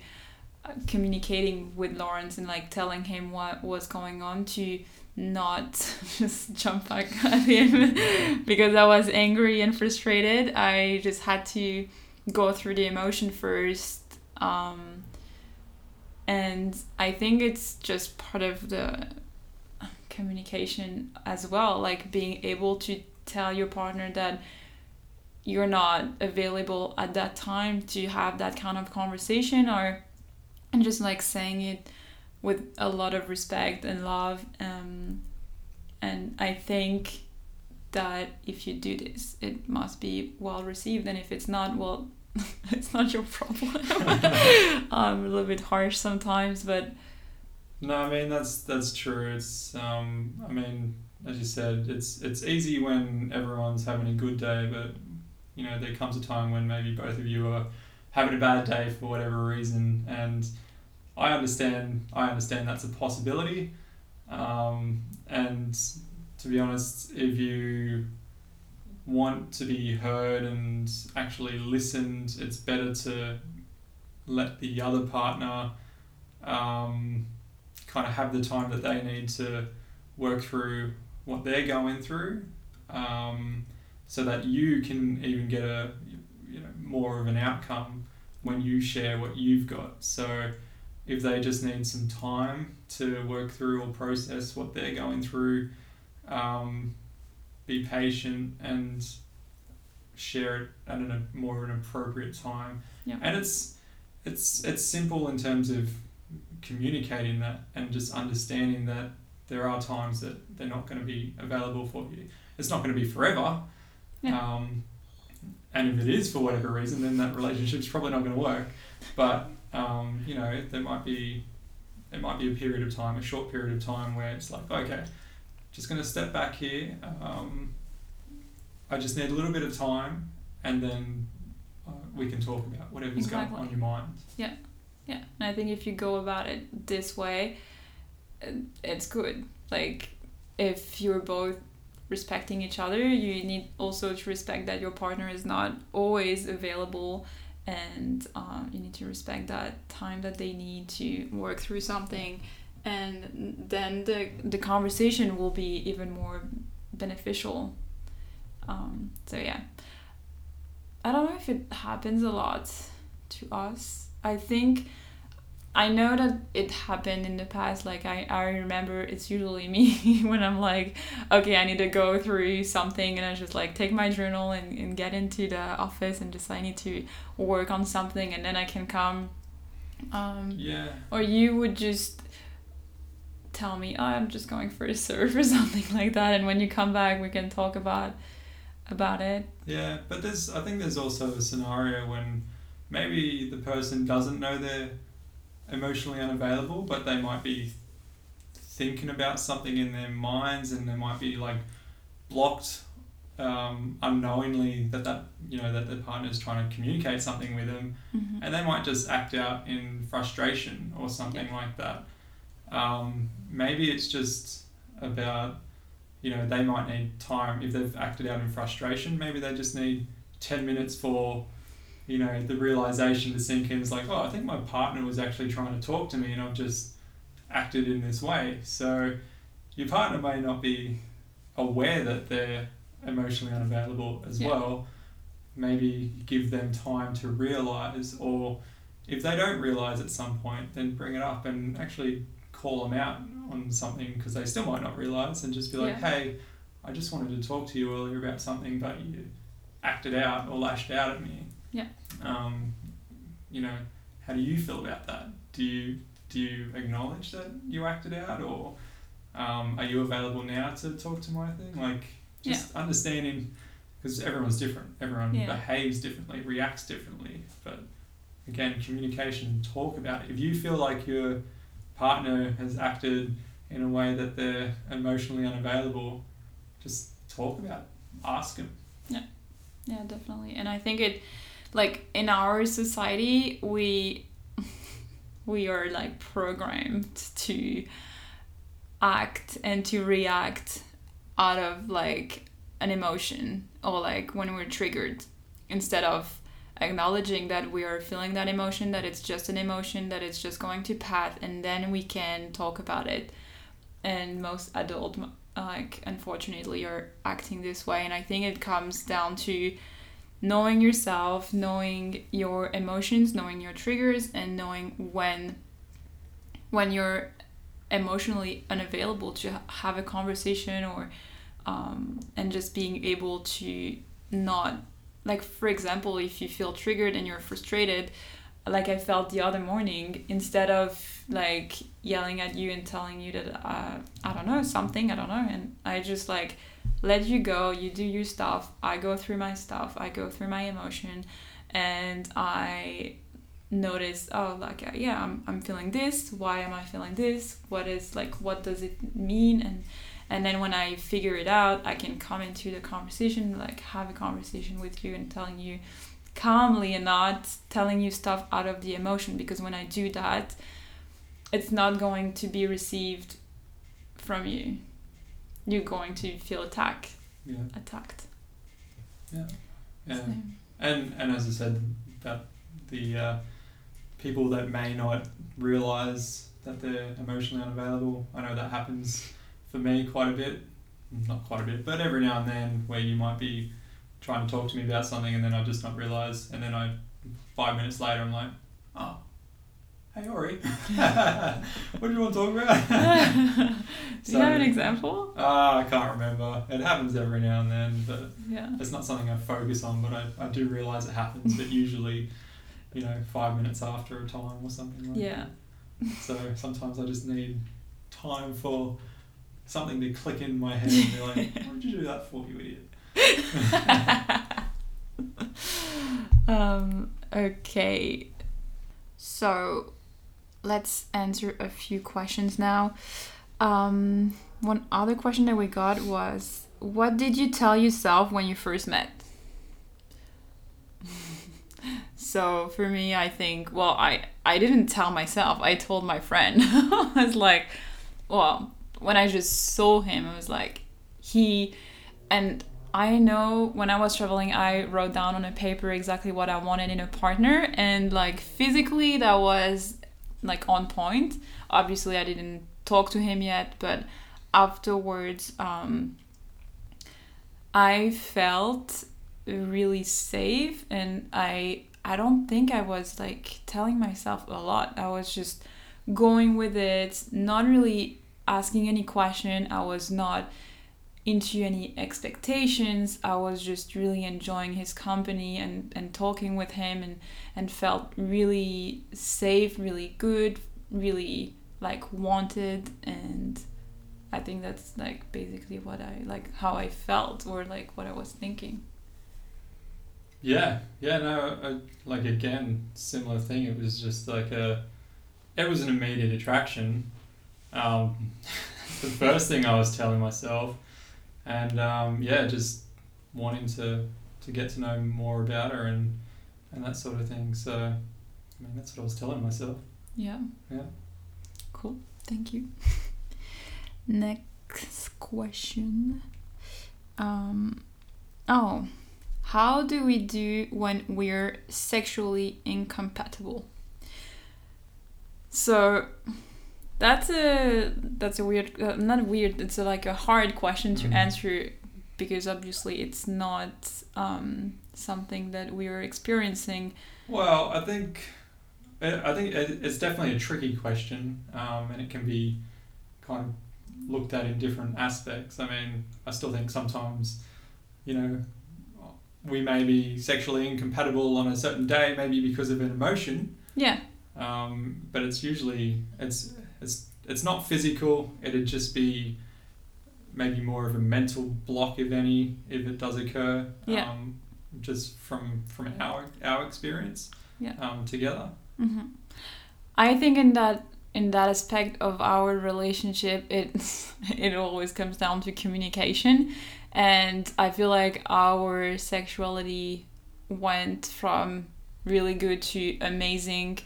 uh, communicating with lawrence and like telling him what was going on to not just jump back at him. Because i was angry and frustrated i just had to go through the emotion first um, and I think it's just part of the communication as well, like being able to tell your partner that you're not available at that time to have that kind of conversation or and just like saying it with a lot of respect and love um, and i think that if you do this it must be well received and if it's not well it's not your problem. I'm a little bit harsh sometimes but No, I mean that's that's true. It's um, I mean, as you said, it's it's easy when everyone's having a good day, but you know there comes a time when maybe both of you are having a bad day for whatever reason, and I understand. I understand that's a possibility, um, and to be honest, if you want to be heard and actually listened, it's better to let the other partner. Um, kind of have the time that they need to work through what they're going through, um, so that you can even get a you know more of an outcome when you share what you've got. So if they just need some time to work through or process what they're going through, um, be patient and share it at an, a more an appropriate time. Yeah. And it's it's it's simple in terms of communicating that and just understanding that there are times that they're not going to be available for you. It's not going to be forever. Yeah. Um, and if it is for whatever reason, then that relationship's probably not going to work. But um, you know, there might be there might be a period of time, a short period of time where it's like, okay, just going to step back here. Um, I just need a little bit of time, and then uh, we can talk about whatever's Exactly. going on your mind. Yeah, and I think if you go about it this way, it's good. Like, if you're both respecting each other, you need also to respect that your partner is not always available, and um, you need to respect that time that they need to work through something, and then the the conversation will be even more beneficial. Um, so yeah, I don't know if it happens a lot to us. I think I know that it happened in the past. Like I, I remember it's usually me when I'm like, okay, I need to go through something and I just like take my journal and, and get into the office and just I need to work on something and then I can come Um, Yeah. or you would just tell me, oh, I'm just going for a surf or something like that, and when you come back, we can talk about about it. Yeah, but there's I think there's also a scenario when maybe the person doesn't know they're emotionally unavailable, but they might be thinking about something in their minds and they might be like blocked um, unknowingly that that you know that their partner is trying to communicate something with them Mhm. and they might just act out in frustration or something like that. Um, maybe it's just about, you know, they might need time if they've acted out in frustration. Maybe they just need ten minutes for, you know, the realization to sink in. is like, oh, I think my partner was actually trying to talk to me, and I've just acted in this way. So, your partner may not be aware that they're emotionally unavailable as Yeah. well maybe give them time to realize or if they don't realize at some point then bring it up and actually call them out on something because they still might not realize and just be like Yeah. hey i just wanted to talk to you earlier about something but you acted out or lashed out at me Yeah. um, you know how do you feel about that do you do you acknowledge that you acted out or um, are you available now to talk to my thing like just understanding because everyone's different. Everyone Yeah. behaves differently, reacts differently. But again, communication, talk about it. If you feel like your partner has acted in a way that they're emotionally unavailable, just talk about it. Ask them. Yeah, yeah, definitely. And I think it like in our society we we are like programmed to act and to react out of like an emotion or like when we're triggered. Instead of acknowledging that we are feeling that emotion that it's just an emotion that it's just going to pass and then we can talk about it. And most adult like unfortunately are acting this way. And i think it comes down to knowing yourself knowing your emotions knowing your triggers and knowing when when you're emotionally unavailable to have a conversation or um, and just being able to not like for example if you feel triggered and you're frustrated like i felt the other morning instead of like yelling at you and telling you that uh, i don't know something i don't know and i just like let you go you do your stuff i go through my stuff i go through my emotion and i notice oh like uh, yeah I'm, I'm feeling this why am i feeling this what is like what does it mean and and then when i figure it out i can come into the conversation like have a conversation with you and telling you calmly and not telling you stuff out of the emotion because when i do that it's not going to be received from you you're going to feel attack Yeah. attacked Yeah. So, And and as I said, that the uh, people that may not realize that they're emotionally unavailable. I know that happens for me quite a bit. Not quite a bit, but every now and then where you might be trying to talk to me about something and then I just not realize and then I five minutes later I'm like, oh, hey Ori, what do you want to talk about? do you have an example Ah, I can't remember. It happens every now and then, but yeah it's not something I focus on, but I, I do realize it happens, but usually, you know, five minutes after a time or something like yeah that. So sometimes I just need time for something to click in my head and be like, what did you do that for, you idiot? um, okay. So let's answer a few questions now. Um, one other question that we got was What did you tell yourself when you first met? so for me, I think, well, I, I didn't tell myself, I told my friend. I was like, well, when I just saw him, I was like, he, and I know when I was traveling, I wrote down on a paper exactly what I wanted in a partner, and like physically, that was like on point. Obviously, I didn't talk to him yet, but afterwards, um, I felt really safe, and I I don't think I was like telling myself a lot. I was just going with it, not really asking any question. I was not into any expectations. I was just really enjoying his company and, and talking with him and, and felt really safe, really good, really like wanted and I think that's like basically what I like how I felt or like what I was thinking. Yeah, yeah, no, I, like again, similar thing. It was just like a, it was an immediate attraction. Um, the first thing I was telling myself, and um, yeah, just wanting to to get to know more about her and and that sort of thing. So, I mean, that's what I was telling myself. Yeah. Yeah. Cool. Thank you. Next question. Um, oh, how do we do when we're sexually incompatible? So that's a that's a weird uh, not weird it's a, like a hard question to Mhm. answer because obviously it's not um, something that we are experiencing Well, I think, I I think it's definitely a tricky question, um, and it can be kind of looked at in different aspects. I mean, I still think sometimes, you know, we may be sexually incompatible on a certain day, maybe because of an emotion, yeah um, but it's usually it's it's it's not physical. It'd just be maybe more of a mental block, if any, if it does occur. Yeah. Um, just from from our our experience. Yeah. Um, together. hmm I think in that in that aspect of our relationship, it it always comes down to communication, and I feel like our sexuality went from really good to amazing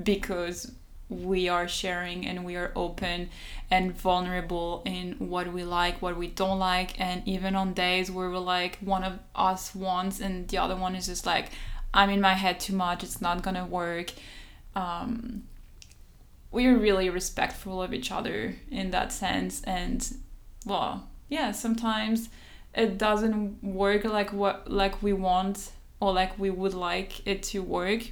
because we are sharing and we are open and vulnerable in what we like, what we don't like, and even on days where we're like one of us wants and the other one is just like, I'm in my head too much, it's not gonna work. Um, we're really respectful of each other in that sense, and well, yeah, sometimes it doesn't work like what like we want or like we would like it to work,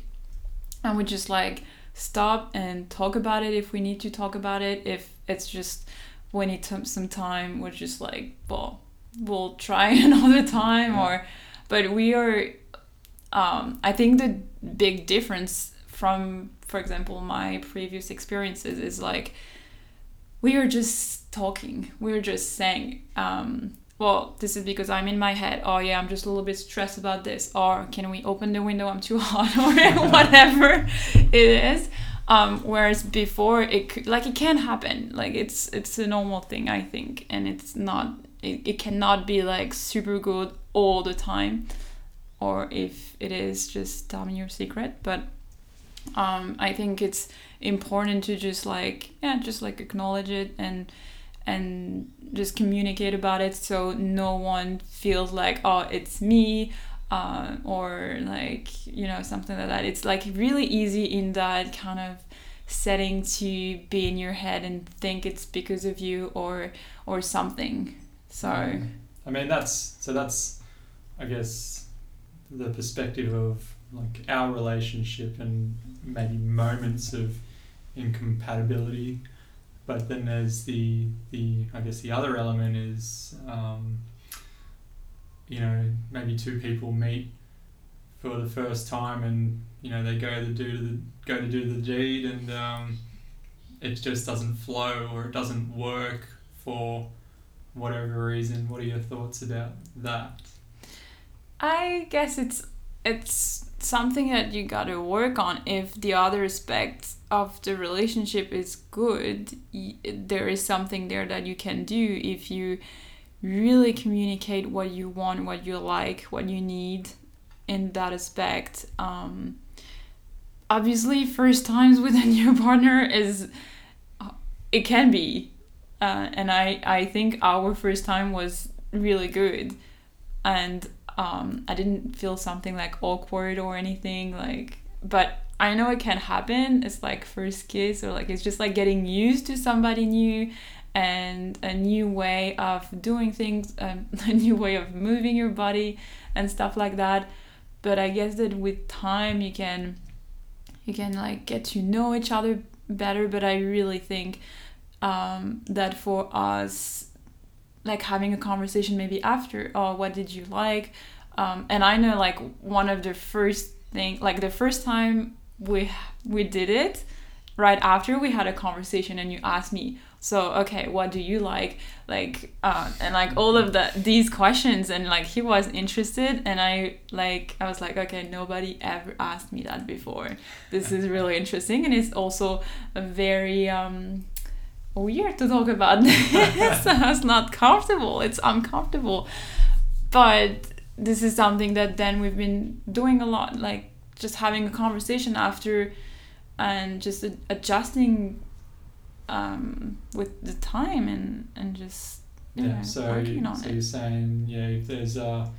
and we just like stop and talk about it if we need to talk about it. If it's just we need to, some time, we're just like, well, we'll try another time, Yeah. or but we are. Um, I think the big difference from, for example, my previous experiences is like we are just talking. We're just saying, um, well, this is because I'm in my head. Oh yeah, I'm just a little bit stressed about this. Or can we open the window? I'm too hot, or whatever it is. Um, whereas before, it could, like it can happen. Like it's it's a normal thing, I think, and it's not. It, it cannot be like super good all the time, or if it is, just tell me your secret. But um, I think it's important to just like yeah, just like acknowledge it and and just communicate about it so no one feels like oh it's me uh, or like you know something like that. It's like really easy in that kind of setting to be in your head and think it's because of you or or something. So I mean, that's so that's, I guess, the perspective of like our relationship and maybe moments of incompatibility, but then there's the the I guess the other element is, um, you know, maybe two people meet for the first time and you know they go to do the go to do the deed and um, it just doesn't flow or it doesn't work for whatever reason. What are your thoughts about that? I guess it's it's something that you gotta work on. If the other aspect of the relationship is good, there is something there that you can do if you really communicate what you want, what you like, what you need in that aspect. Um, obviously, first times with a new partner is it can be, uh, and I I think our first time was really good, and um, I didn't feel something like awkward or anything like but I know it can happen. It's like first kiss or like it's just like getting used to somebody new and a new way of doing things um, a new way of moving your body and stuff like that. But I guess that with time you can you can like get to know each other better. But I really think um, that for us like having a conversation maybe after oh what did you like? Um, and i know like one of the first thing like the first time we we did it right after we had a conversation and you asked me so okay what do you like? Like uh, and like all of the these questions and like he was interested and i like i was like okay nobody ever asked me that before. This is really interesting. And it's also a very um weird to talk about this it's not comfortable it's uncomfortable but this is something that then we've been doing a lot like just having a conversation after and just adjusting um, with the time and and just yeah. yeah so working on so it. you're saying yeah, if there's a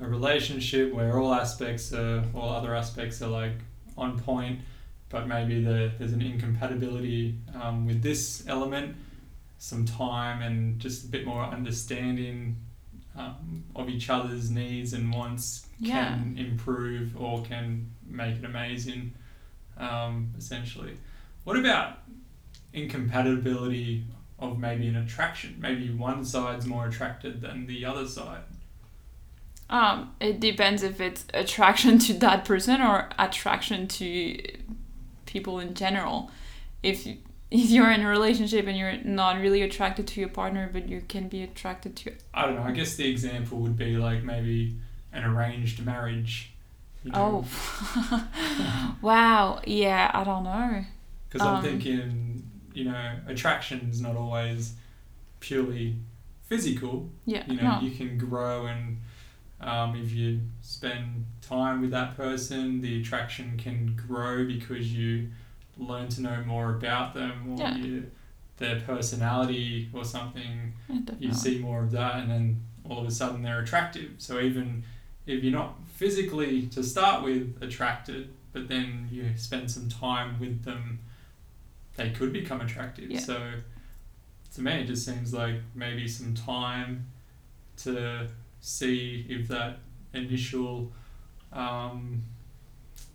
a relationship where all aspects are all other aspects are like on point, but maybe the, there's an incompatibility um, with this element, some time and just a bit more understanding um, of each other's needs and wants Yeah. can improve or can make it amazing, um, essentially. What about incompatibility of maybe an attraction? Maybe one side's more attracted than the other side. Um, it depends if it's attraction to that person or attraction to people in general. If you, if you're in a relationship and you're not really attracted to your partner, but you can be attracted to I don't know. I guess the example would be like maybe an arranged marriage. You know? oh, wow, yeah, I don't know. Because I'm Um, thinking, you know, attraction's not always purely physical. Yeah, You know, no. you can grow and um, if you spend time with that person, the attraction can grow because you learn to know more about them or Yeah. you, their personality or something. Yeah. You see more of that, and then all of a sudden they're attractive. So even if you're not physically to start with attracted, but then you spend some time with them, they could become attractive. Yeah. So to me, it just seems like maybe some time to see if that initial um,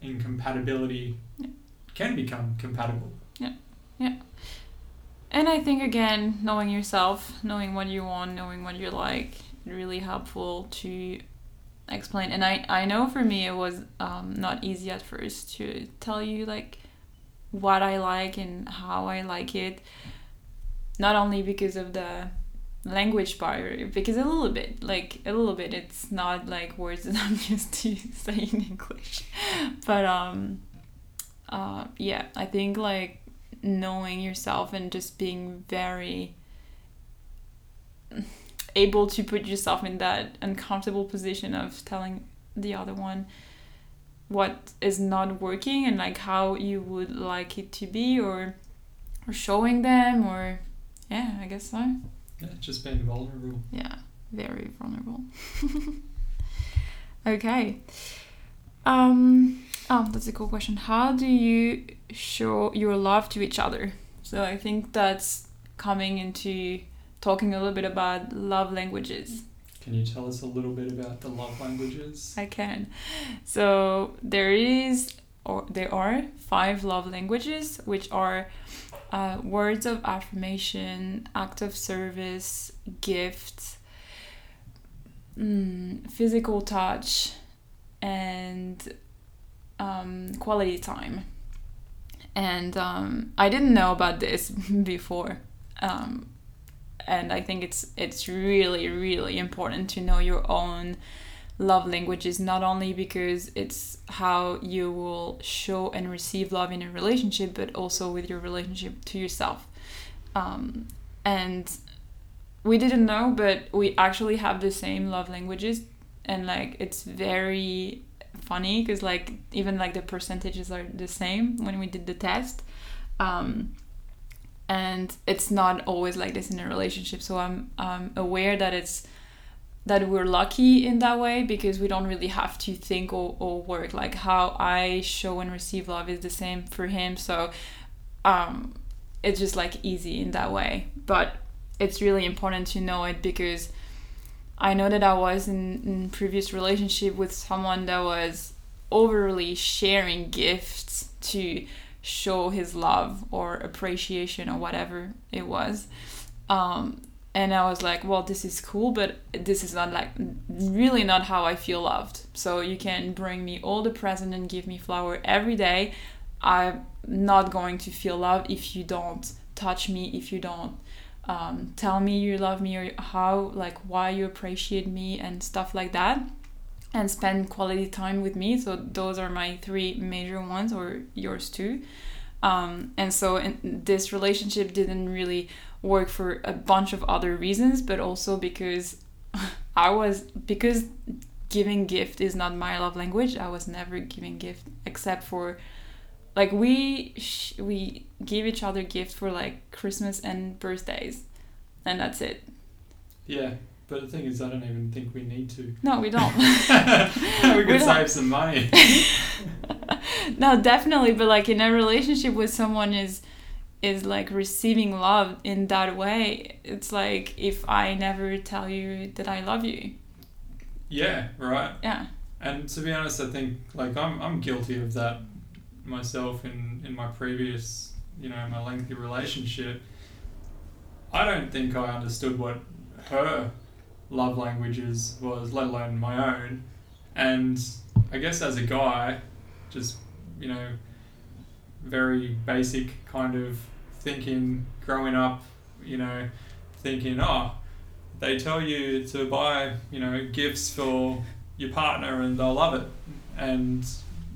incompatibility Yeah. can become compatible. Yeah, yeah. And I think again, knowing yourself, knowing what you want, knowing what you like, really helpful to explain. And I I know for me it was um, not easy at first to tell you like what I like and how I like it. Not only because of the language barrier, because a little bit, like a little bit, it's not like words that I'm used to saying in English, but um, uh, yeah, I think like knowing yourself and just being very able to put yourself in that uncomfortable position of telling the other one what is not working and like how you would like it to be or or showing them or yeah i guess so Yeah, just being vulnerable. yeah very vulnerable okay um oh that's a cool question how do you show your love to each other so i think that's coming into talking a little bit about love languages Can you tell us a little bit about the love languages? I can. So there is, or there are five love languages, which are uh, words of affirmation, act of service, gift, mm, physical touch, and um, quality time. And um, I didn't know about this before. Um, and I think it's it's really really important to know your own love languages not only because it's how you will show and receive love in a relationship but also with your relationship to yourself. Um, and we didn't know but we actually have the same love languages. And like it's very funny because like even like the percentages are the same when we did the test. Um, and it's not always like this in a relationship. So i'm um, aware that it's that we're lucky in that way because we don't really have to think or, or work. Like how i show and receive love is the same for him. So um, it's just like easy in that way. But it's really important to know it because i know that i was in, in previous relationship with someone that was overly sharing gifts to show his love or appreciation or whatever it was. Um, and I was like, well, this is cool, but this is not like really not how I feel loved. So you can bring me all the present and give me flower every day. I'm not going to feel love if you don't touch me, if you don't um, tell me you love me or how, like, why you appreciate me and stuff like that. And spend quality time with me. So those are my three major ones, or yours too. Um, and so in, this relationship didn't really work for a bunch of other reasons, but also because I was because giving gift is not my love language. I was never giving gift except for like we sh- we give each other gift for like Christmas and birthdays, and that's it. Yeah, but the thing is, I don't even think we need to. No, we don't. we could save some money. no, definitely, but like in a relationship with someone is is like receiving love in that way. It's like if I never tell you that I love you. Yeah, right. Yeah. And to be honest, I think like I'm I'm guilty of that myself in in my previous, you know, my lengthy relationship. I don't think I understood what her love languages was, let alone my own. And I guess as a guy, just you know, very basic kind of thinking growing up, you know, thinking, oh, they tell you to buy, you know, gifts for your partner and they'll love it. And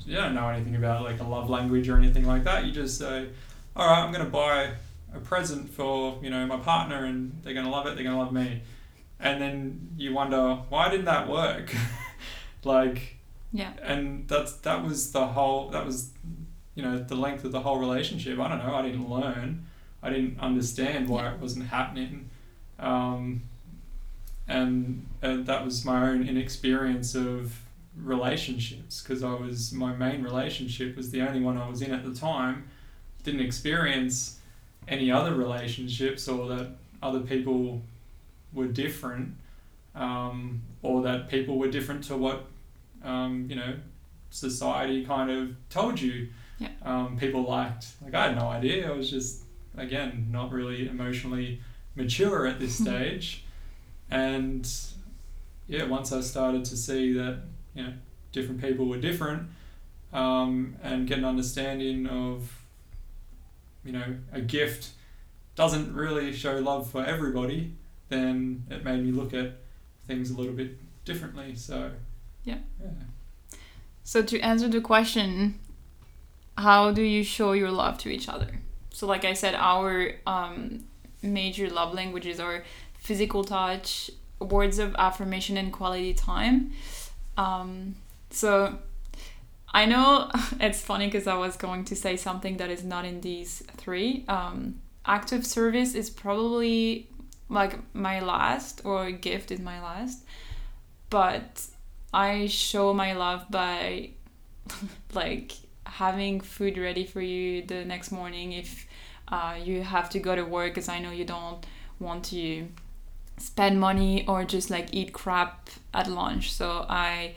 you don't know anything about like a love language or anything like that. You just say, all right, I'm going to buy a present for, you know, my partner and they're going to love it, they're going to love me. And then you wonder, why didn't that work? like, yeah. And that's, that was the whole, that was you know the length of the whole relationship. I don't know. I didn't learn. I didn't understand why it wasn't happening, um, and, and that was my own inexperience of relationships because I was my main relationship was the only one I was in at the time. Didn't experience any other relationships or that other people were different, um, or that people were different to what um, you know society kind of told you yeah. um, people liked. Like I had no idea. I was just again not really emotionally mature at this stage, and yeah, once I started to see that you know different people were different, um, and get an understanding of you know a gift doesn't really show love for everybody, then it made me look at things a little bit differently. So yeah. yeah. So to answer the question, how do you show your love to each other? So, like I said, our um, major love languages are physical touch, words of affirmation, and quality time. Um, so, I know it's funny because I was going to say something that is not in these three. Um, service is probably like my last, or gift is my last, but I show my love by like having food ready for you the next morning if uh, you have to go to work because I know you don't want to spend money or just like eat crap at lunch. So I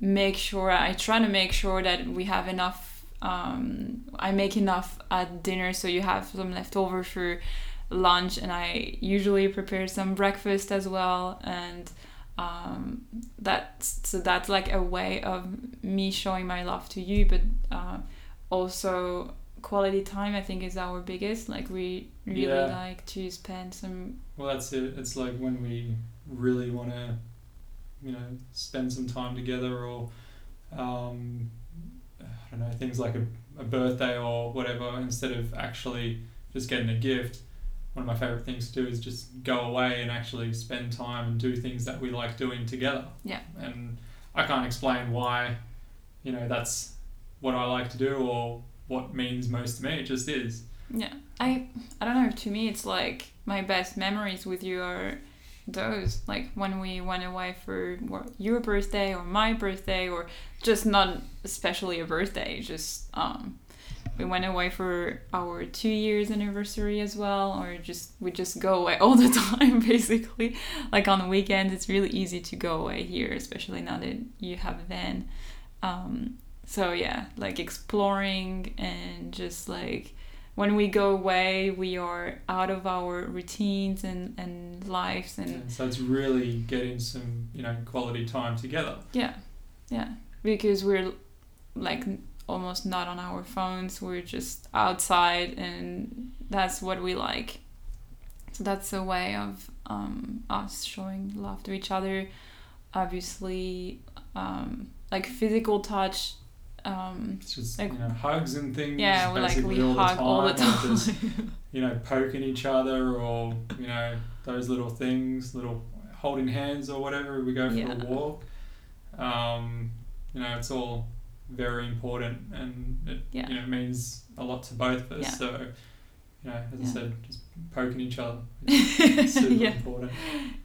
make sure I try to make sure that we have enough. Um, I make enough at dinner so you have some leftover for lunch, and I usually prepare some breakfast as well and um, that's so that's like a way of me showing my love to you but uh, also quality time i think is our biggest. Like we really yeah. like to spend some well that's it. It's like when we really want to you know spend some time together or um, i don't know things like a, a birthday or whatever instead of actually just getting a gift one of my favorite things to do is just go away and actually spend time and do things that we like doing together. Yeah. And I can't explain why, you know, that's what I like to do or what means most to me. It just is. Yeah. I I don't know, to me it's like my best memories with you are those like when we went away for your birthday or my birthday or just not especially a birthday just um we went away for our two years anniversary as well or just we just go away all the time basically like on the weekends it's really easy to go away here especially now that you have a van um, so yeah like exploring and just like when we go away, we are out of our routines and, and lives and Yeah, so it's really getting some, you know, quality time together. yeah, yeah, because we're like almost not on our phones. We're just outside, and that's what we like. So that's a way of um, us showing love to each other. Obviously, um, like physical touch. Um, It's just Like- you know hugs and things. yeah, like basically we all hug the time, all the time. just, you know, poking each other or you know those little things, little holding hands or whatever. We go for Yeah. a walk. Um, you know, it's all very important, and it Yeah. you know means a lot to both of us. Yeah. So, you know, as Yeah. I said, just poking each other is super yeah. important.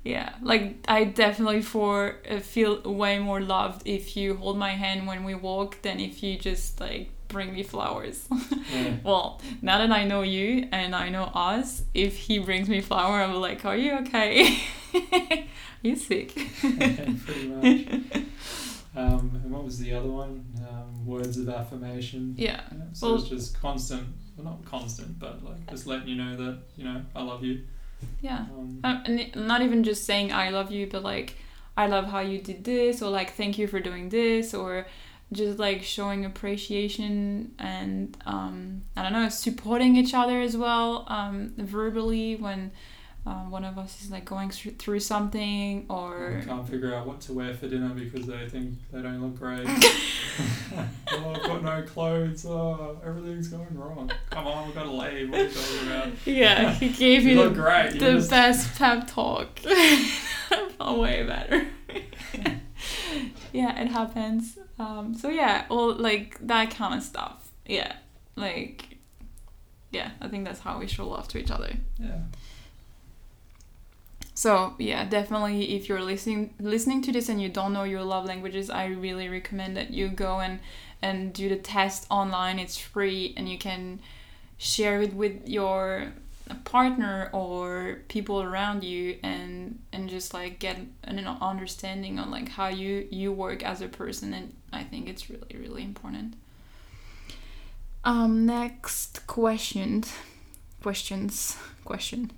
Yeah, like I definitely for uh, feel way more loved if you hold my hand when we walk than if you just like bring me flowers. Yeah. well, now that I know you and I know us, if he brings me flower, I'm like, "Are you okay? Are you sick?" Pretty much. Um, and what was the other one? Um, words of affirmation. Yeah, Yeah, so Well- it's just constant, well, not constant, but like just letting you know that you know I love you. yeah. Um, Um, and not even just saying I love you, but like I love how you did this, or like thank you for doing this, or just like showing appreciation and um, I don't know, supporting each other as well um, verbally when um, one of us is like going through, through something, or I can't figure out what to wear for dinner because they think they don't look great. oh, I've got no clothes. Oh, everything's going wrong. Come on, we've got to leave. What are you talking about? yeah, he gave You look the, great. You the just- best pep talk. I felt way better. yeah, it happens. Um, so yeah, all like that kind of stuff. Yeah, like yeah, I think that's how we show love to each other. Yeah. So yeah, definitely if you're listening listening to this and you don't know your love languages, I really recommend that you go and and do the test online. It's free and you can share it with your partner or people around you and and just like get an understanding on like how you you work as a person and I think it's really really important. Um next question questions question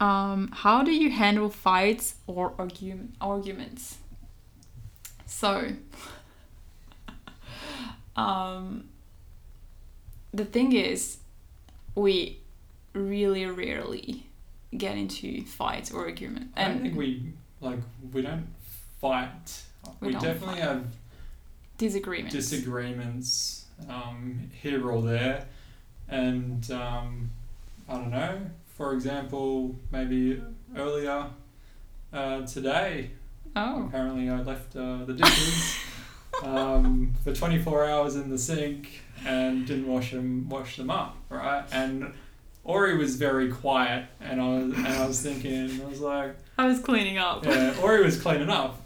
um, how do you handle fights or argument arguments? So, um, the thing is, we really rarely get into fights or argument, I don't think we like we don't fight. We We, don't definitely fight. have disagreements. disagreements um, here or there, and um, I don't know. For example, maybe earlier uh, today, oh, apparently I left uh, the dishes um, for 24 hours in the sink and didn't wash them wash them up, right? And Ori was very quiet, and I was and I was thinking, I was like, I was cleaning up. yeah, Ori was cleaning up,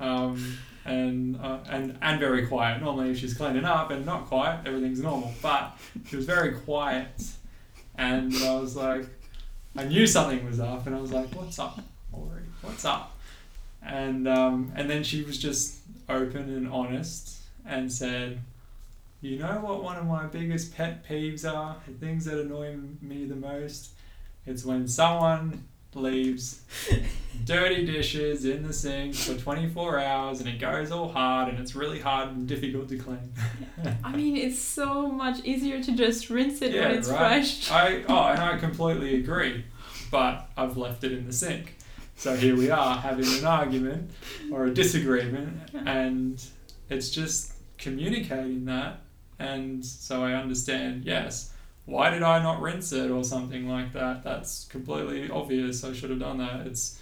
um, and uh, and and very quiet. Normally, if she's cleaning up and not quiet, everything's normal. But she was very quiet, and I was like, I knew something was up, and I was like, "What's up, Ori? What's up?" And um, and then she was just open and honest and said, "You know what? One of my biggest pet peeves are the things that annoy me the most. It's when someone leaves dirty dishes in the sink for 24 hours and it goes all hard and it's really hard and difficult to clean. I mean, it's so much easier to just rinse it Yeah, when it's right. fresh. I oh, and I completely agree, but I've left it in the sink. So here we are having an argument or a disagreement, and it's just communicating that. And so I understand, yes, why did I not rinse it or something like that? That's completely obvious. I should have done that. It's,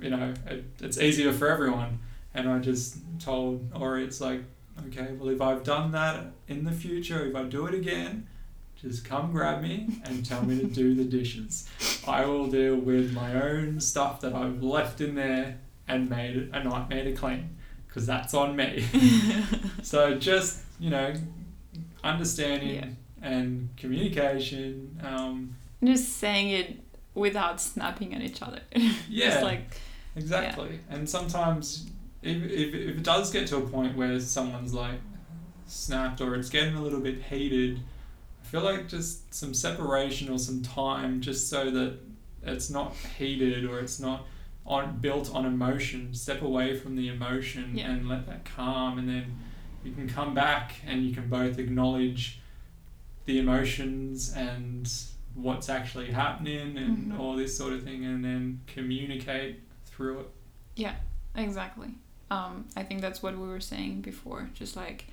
you know, it, it's easier for everyone. And I just told Ori, it's like, okay, well, if I've done that in the future, if I do it again, just come grab me and tell me to do the dishes. I will deal with my own stuff that I've left in there and made it a nightmare to clean because that's on me. so just you know, understanding Yeah. And communication. Um, just saying it without snapping at each other. yeah, like exactly. And sometimes if, if, if it does get to a point where someone's like snapped or it's getting a little bit heated, I feel like just some separation or some time just so that it's not heated or it's not on built on emotion. Step away from the emotion Yeah. and let that calm and then you can come back and you can both acknowledge the emotions and what's actually happening and Mhm. all this sort of thing and then communicate through it. Yeah exactly. Um, I think that's what we were saying before. Just like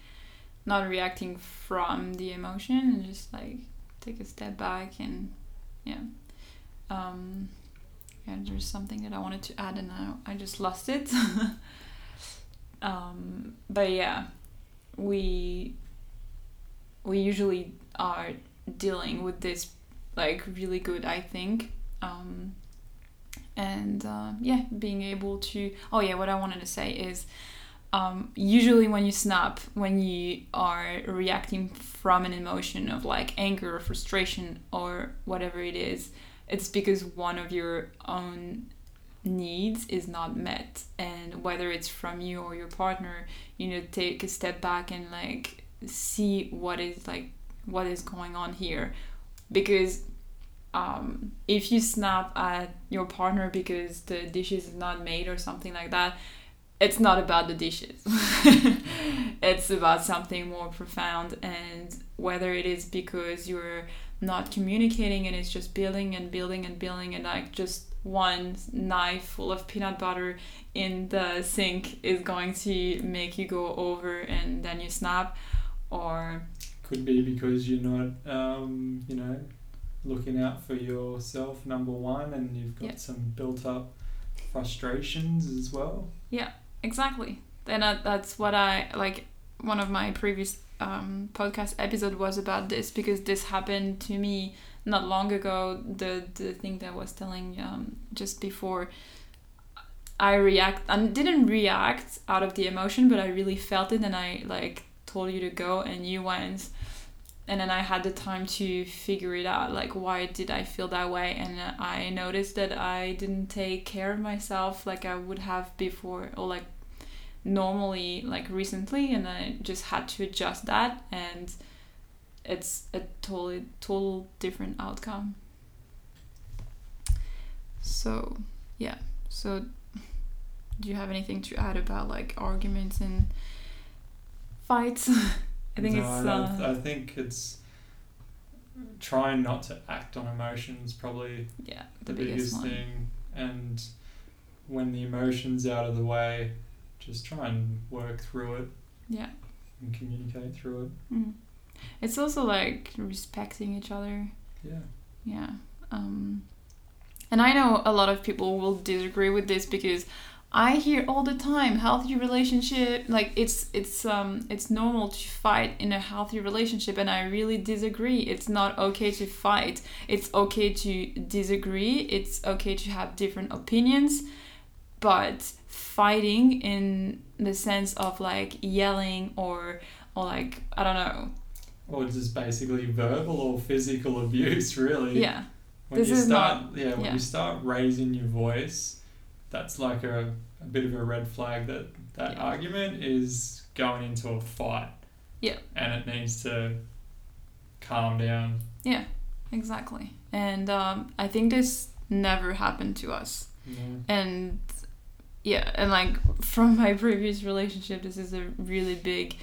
not reacting from the emotion and just like take a step back and yeah. Um, yeah, there's something that I wanted to add and now I just lost it. um, but yeah, we we usually are dealing with this like really good, I think. Um, and uh, yeah being able to oh yeah what i wanted to say is um, usually when you snap when you are reacting from an emotion of like anger or frustration or whatever it is it's because one of your own needs is not met and whether it's from you or your partner you know take a step back and like see what is like what is going on here because um, if you snap at your partner because the dishes is not made or something like that, it's not about the dishes. it's about something more profound, and whether it is because you're not communicating and it's just building and building and building, and like just one knife full of peanut butter in the sink is going to make you go over and then you snap, or Could be because you're not, um, you know, looking out for yourself, number one, and you've got Yeah. some built up frustrations as well. Yeah, exactly. Then uh, that's what I like. One of my previous um, podcast episode was about this because this happened to me not long ago. The the thing that I was telling um, just before. I react and didn't react out of the emotion, but I really felt it, and I like told you to go, and you went, and then I had the time to figure it out. Like, why did I feel that way? And uh, I noticed that I didn't take care of myself like I would have before, or like normally, like recently, and I just had to adjust that, and it's a totally total different outcome. So, yeah. So, do you have anything to add about like arguments and fights? I think No, it's. I, Uh, I think it's trying not to act on emotions probably yeah, the, the, biggest, biggest thing. And when the emotions out of the way, just try and work through it Yeah. and communicate through it. Mm. It's also like respecting each other. Yeah. Yeah. Um, and I know a lot of people will disagree with this because I hear all the time healthy relationship like it's it's um it's normal to fight in a healthy relationship and I really disagree. It's not okay to fight. It's okay to disagree. It's okay to have different opinions, but fighting in the sense of like yelling or or like I don't know. Or just basically verbal or physical abuse, really. Yeah. When This you is start, not- yeah, when yeah. you start raising your voice, that's like a, a bit of a red flag that that Yeah. argument is going into a fight. Yeah. And it needs to calm down. Yeah, exactly. And um, I think this never happened to us. Know? And yeah, and like from my previous relationship, this is a really big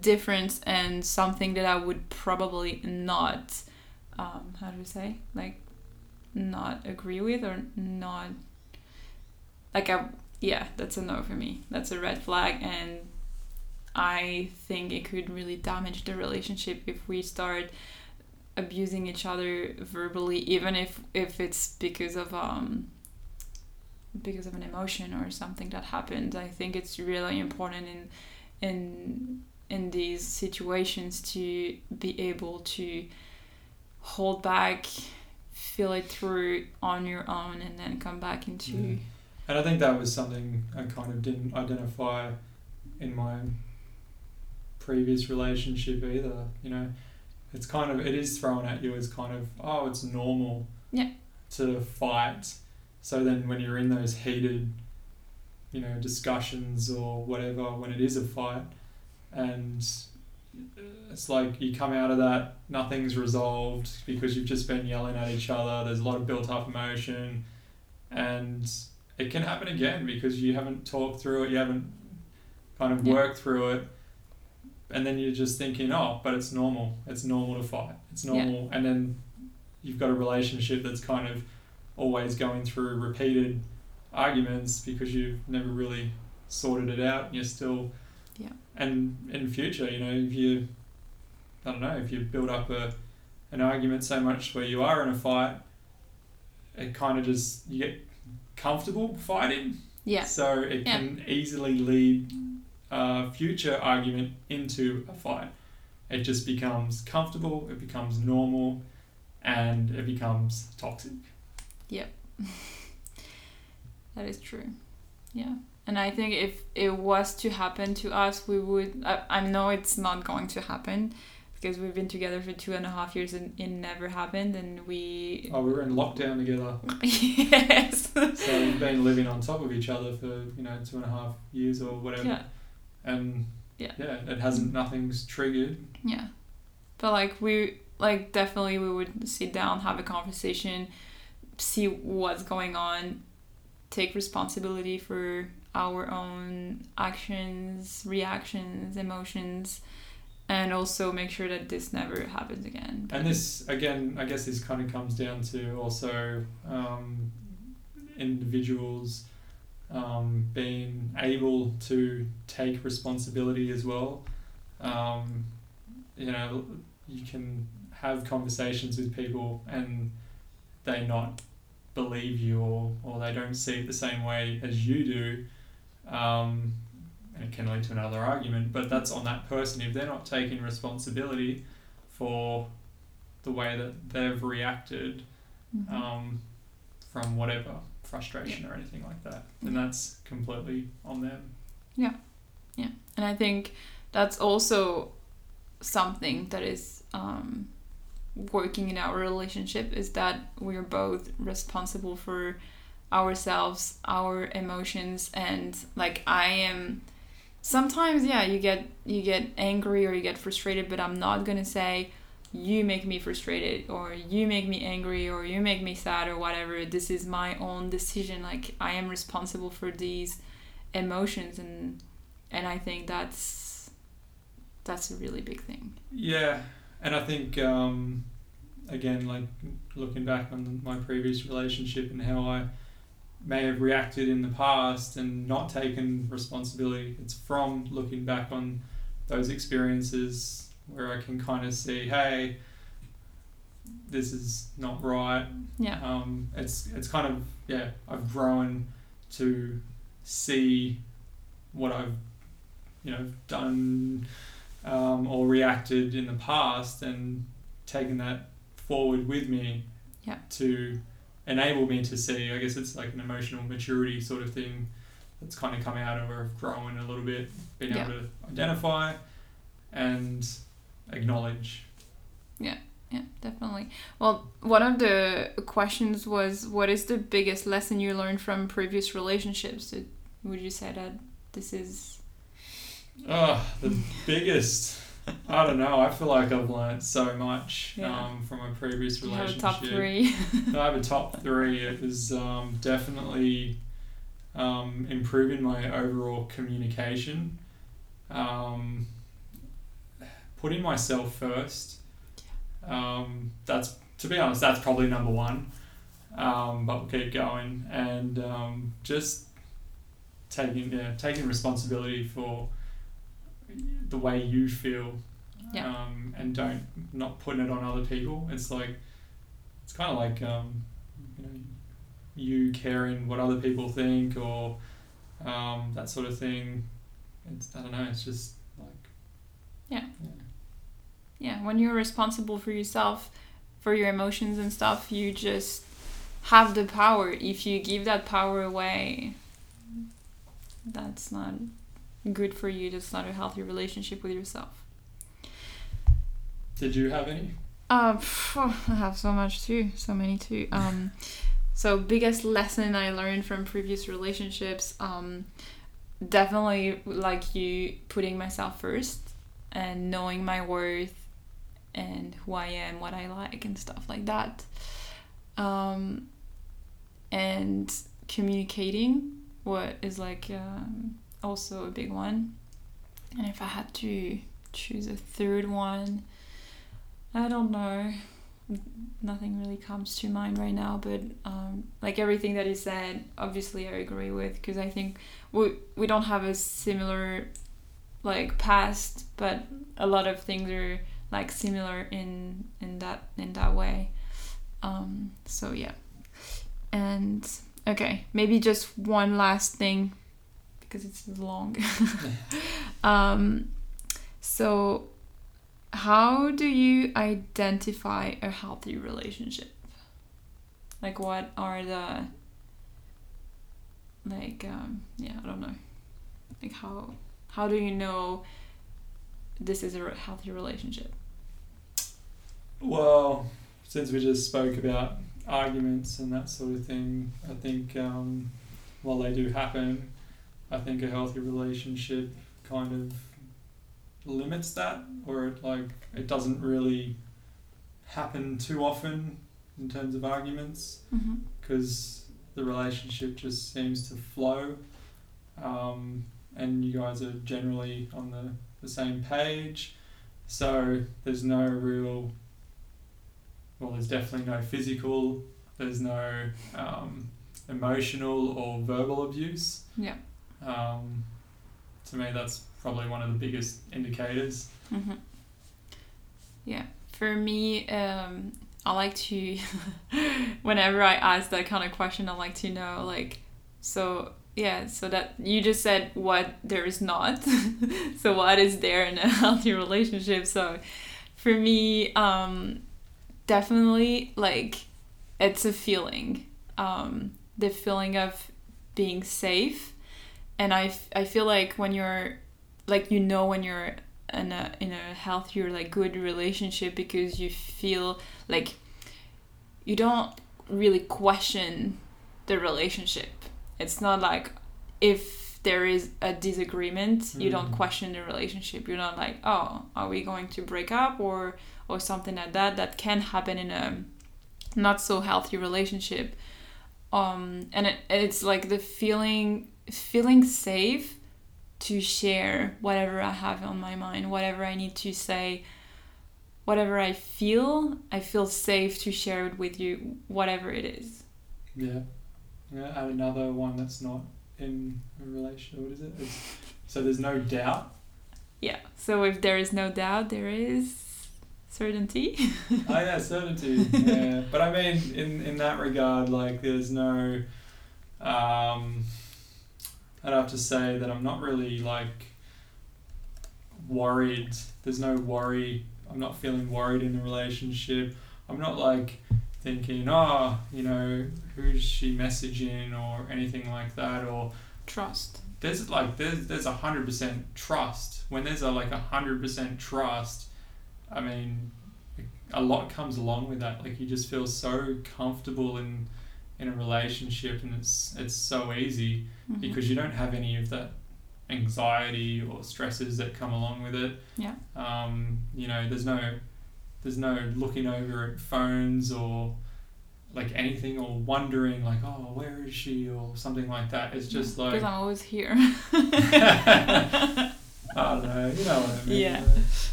difference and something that I would probably not, um, how do you say, like, not agree with or not, like, I, yeah, that's a no for me. That's a red flag. And I think it could really damage the relationship if we start abusing each other verbally even if if it's because of um because of an emotion or something that happened i think it's really important in in in these situations to be able to hold back feel it through on your own and then come back into Yeah. And I think that was something I kind of didn't identify in my previous relationship either. You know, it's kind of it is thrown at you as kind of oh it's normal Yeah. to fight. So then when you're in those heated, you know, discussions or whatever, when it is a fight, and it's like you come out of that, nothing's resolved because you've just been yelling at each other. There's a lot of built up emotion, and it can happen again because you haven't talked through it, you haven't kind of Yeah. worked through it, and then you're just thinking, oh, but it's normal. It's normal to fight. It's Yeah. normal, and then you've got a relationship that's kind of always going through repeated arguments because you've never really sorted it out and you're still Yeah. and in future you know if you i don't know if you build up a an argument so much where you are in a fight it kind of just you get comfortable fighting Yeah. so it Yeah. can easily lead a future argument into a fight it just becomes comfortable it becomes normal and it becomes toxic Yep. That is true. Yeah. And I think if it was to happen to us, we would. I, I know it's not going to happen because we've been together for two and a half years and it never happened. And we. oh we were in lockdown together yes. So we've been living on top of each other for you know two and a half years or whatever, Yeah. and Yeah. yeah, it hasn't mm. nothing's triggered. Yeah. But like we like definitely we would sit down, have a conversation, see what's going on, take responsibility for our own actions, reactions, emotions, and also make sure that this never happens again. And this again, I guess this kind of comes down to also um, individuals um, being able to take responsibility as well. Um, you know, you can have conversations with people and they not believe you or, or they don't see it the same way as you do. Um, and it can lead to another argument, but that's on that person. If they're not taking responsibility for the way that they've reacted Mhm. um, from whatever frustration or anything like that, then that's completely on them. Yeah. Yeah. And I think that's also something that is um, working in our relationship is that we're both responsible for ourselves, our emotions, and like I am. Sometimes, yeah, you get you get angry or you get frustrated, but I'm not gonna say you make me frustrated or you make me angry or you make me sad or whatever. This is my own decision. Like I am responsible for these emotions and and I think that's that's a really big thing. Yeah, and I think um, again, like looking back on my previous relationship and how I may have reacted in the past and not taken responsibility. It's from looking back on those experiences where I can kind of see, hey, this is not right. Yeah. Um, it's it's kind of yeah. I've grown to see what I've you know done um, or reacted in the past and taken that forward with me Yeah. to enable me to see. I guess it's like an emotional maturity sort of thing that's kind of come out of or growing a little bit, being Yeah. able to identify and acknowledge. Yeah, yeah, definitely. Well, one of the questions was what is the biggest lesson you learned from previous relationships? Would you say that this is Oh, the biggest. I don't know. I feel like I've learnt so much Yeah. um, from my previous do you have a relationship. top three? I have a top three. It was um, definitely um, improving my overall communication, um, putting myself first. Um, that's to be honest, that's probably number one. Um, but we'll keep going and um, just taking yeah, taking responsibility for the way you feel Yeah. um, and don't not putting it on other people. It's like it's kind of like um, you know you caring what other people think or um, that sort of thing. It's I don't know. It's just like Yeah. yeah, when you're responsible for yourself, for your emotions and stuff, you just have the power. If you give that power away, that's not good for you. That's not a healthy relationship with yourself. Did you have any? Uh, phew, I have so much too, so many too. Um, so biggest lesson I learned from previous relationships, um, definitely like you putting myself first. and knowing my worth and who I am, what I like, and stuff like that. Um, and communicating, what is like um, also a big one. And if I had to choose a third one, I don't know. Nothing really comes to mind right now, but um, like everything that is said, obviously I agree with because I think we we don't have a similar like past, but a lot of things are like similar in in that in that way. Um, so yeah, and okay, maybe just one last thing because it's long. um, so how do you identify a healthy relationship? Like, what are the like um, yeah I don't know like how how do you know this is a healthy relationship? Well, since we just spoke about arguments and that sort of thing, I think um, while they do happen, I think a healthy relationship kind of limits that, or it like it doesn't really happen too often in terms of arguments because the relationship just seems to flow, um, and you guys are generally on the, the same page. So there's no real, well, there's definitely no physical, there's no um, emotional or verbal abuse. Yeah. Um, to me, that's probably one of the biggest indicators. Mm-hmm. Yeah, for me, um, I like to, whenever I ask that kind of question, I like to know, like, so yeah, so that you just said what there is not. so, what is there in a healthy relationship? So, for me, um, definitely, like, it's a feeling. Um, the feeling of being safe. And I, f- I feel like when you're, like, you know, when you're in a in a healthy or like good relationship because you feel like you don't really question the relationship. It's not like if there is a disagreement, you don't Mhm. question the relationship. You're not like, oh, are we going to break up or or something like that. That can happen in a not so healthy relationship. Um, and it, it's like the feeling feeling safe to share whatever I have on my mind, whatever I need to say, whatever I feel, I feel safe to share it with you, whatever it is. Yeah. Yeah, and another one that's not in a relation. What is it? It's, so there's no doubt. Yeah. So if there is no doubt, there is certainty. oh yeah, certainty. Yeah, but I mean, in in that regard, like there's no. Um, I'd have to say that I'm not really like worried. There's no worry. I'm not feeling worried in the relationship. I'm not like thinking, oh, you know, who's she messaging or anything like that, or Trust. there's like there's there's a hundred percent trust. When there's a like a hundred percent trust, I mean, a lot comes along with that. Like you just feel so comfortable in in a relationship, and it's it's so easy Mhm. because you don't have any of that anxiety or stresses that come along with it. Yeah. Um, you know, there's no there's no looking over at phones or like anything or wondering like, oh, where is she or something like that. It's just like because I'm always here. I don't know, you know what I mean. Yeah.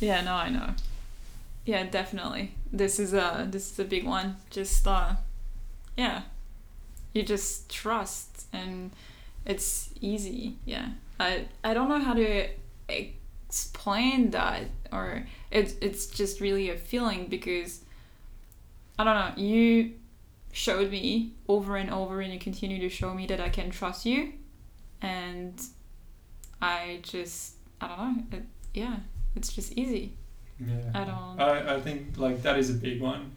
Yeah, no, I know. Yeah, definitely. This is a this is a big one. Just uh yeah. You just trust and it's easy. Yeah. I I don't know how to explain that or it it's just really a feeling because I don't know, you showed me over and over and you continue to show me that I can trust you and I just I don't know. It, yeah, it's just easy. Yeah. I don't. I, I think like that is a big one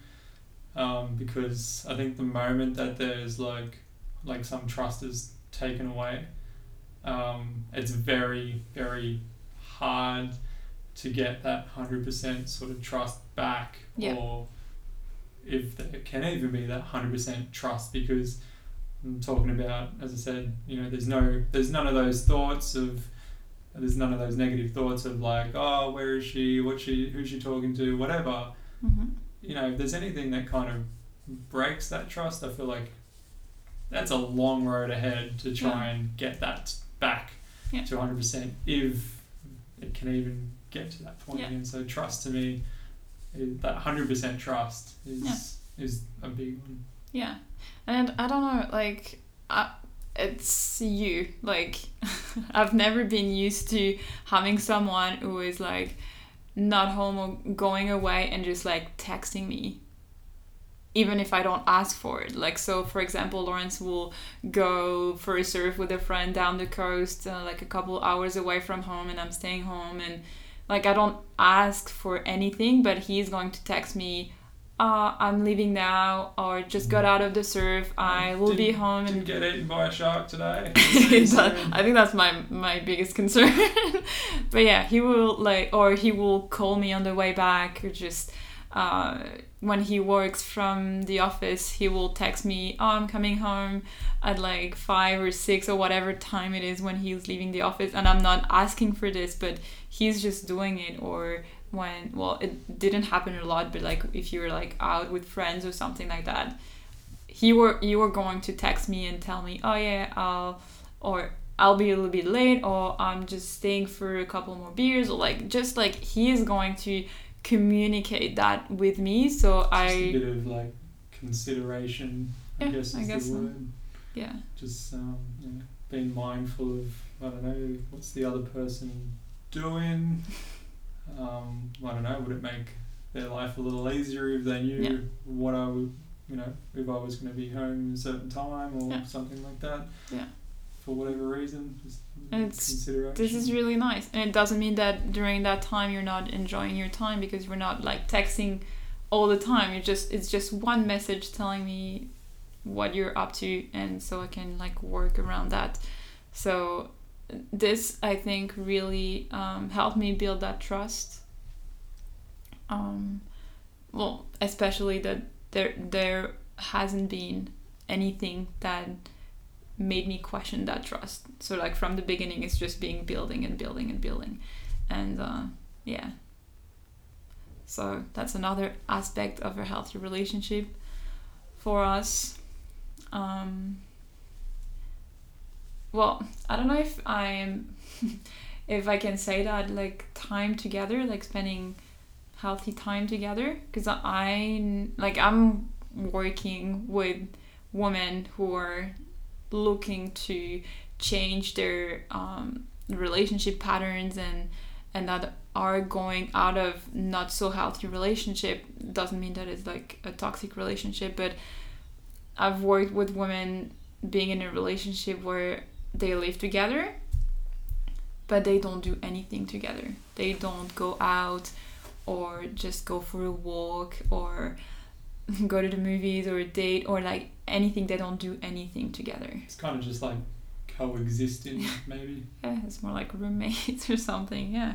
um, because I think the moment that there's like like some trust is taken away, um, it's very very hard to get that hundred percent sort of trust back, Yeah. or if there can even be that hundred percent trust because I'm talking about as I said, you know, there's no there's none of those thoughts of there's none of those negative thoughts of like, oh, where is she? What's she? Who's she talking to? Whatever. hmm You know, if there's anything that kind of breaks that trust, I feel like that's a long road ahead to try and get that back Yeah. to 100% if it can even get to that point. Yeah. And so trust to me, eh, that 100% trust is is a big one. Yeah, and I don't know, like, I, it's you. Like, I've never been used to having someone who is like not home or going away and just like texting me, even if I don't ask for it. Like, so for example, Lawrence will go for a surf with a friend down the coast, uh, like a couple hours away from home, and I'm staying home and. Like I don't ask for anything, but he's going to text me uh, I'm leaving now, or just got out of the surf. I will be Didn't- home Didn't and. get eaten by a shark today. That- I think that's my my biggest concern. but yeah, he will like, or he will call me on the way back, or just uh, when he works from the office, he will text me, "Oh, I'm coming home at like five or six or whatever time it is when he's leaving the office," and I'm not asking for this, but he's just doing it, or when well it didn't happen a lot but like if you were like out with friends or something like that he were you were going to text me and tell me oh yeah i'll or i'll be a little bit late or i'm just staying for a couple more beers or like just like he is going to communicate that with me so I Just a i bit of like consideration, I Yeah, guess I is guess the so. word. yeah Just um, know, being mindful of I don't know what's the other person doing. Um, I don't know. Would it make their life a little easier if they knew Yeah. what I would, you know, if I was going to be home at a certain time or Yeah. something like that. Yeah. For whatever reason, And it's- consideration. this is really nice and it doesn't mean that during that time you're not enjoying your time because you're not like texting all the time you just it's just one message telling me what you're up to and so i can like work around that so this i think really um, helped me build that trust um, well especially that there there hasn't been anything that made me question that trust. So like from the beginning, it's just being building and building and building, and uh, yeah. So that's another aspect of a healthy relationship for us. Um, well, I don't know if I'm, if I can say that like time together, like spending healthy time together, because I like I'm working with women who are looking to change their um, relationship patterns and and that are going out of not so healthy relationship. Doesn't mean that it's like a toxic relationship but i've worked with women being in a relationship where they live together but they don't do anything together. They don't go out or just go for a walk or go to the movies or a date or like anything. They don't do anything together. It's kind of just like coexisting, maybe. yeah it's more like roommates or something yeah.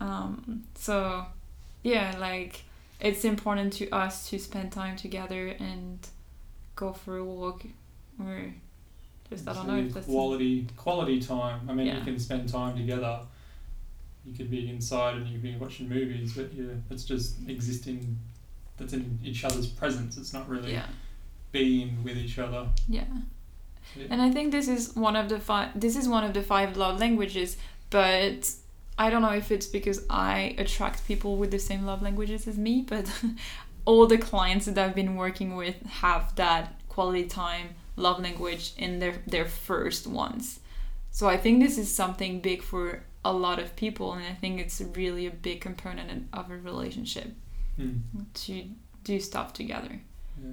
Um so yeah like it's important to us to spend time together and go for a walk or just i don't know quality quality time. I mean, Yeah. you can spend time together. You could be inside and you could be watching movies, but yeah, it's just existing. That's in each other's presence. It's not really yeah being with each other. yeah Yeah. And I think this is one of the five. This is one of the five love languages, but I don't know if it's because I attract people with the same love languages as me. But all the clients that I've been working with have that quality time love language in their their first ones. So I think this is something big for a lot of people, and I think it's really a big component of a relationship Hmm. to do stuff together. Yeah.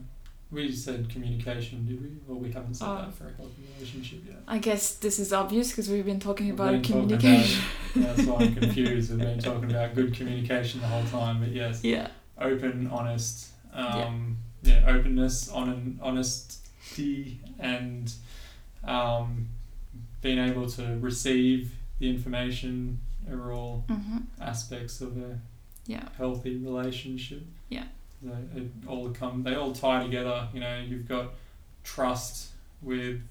We said communication, did we? Well, we haven't said Oh. that for a healthy relationship yet. I guess this is obvious because we've been talking We've about been talking about- communication. That's why I'm confused. We've been talking about good communication the whole time, but yes, yeah. open, honest, um, yeah. openness, on and um, being able to receive the information are all Mm-hmm. aspects of a Yeah. healthy relationship. Yeah. They it all come. They all tie together. You know, you've got trust with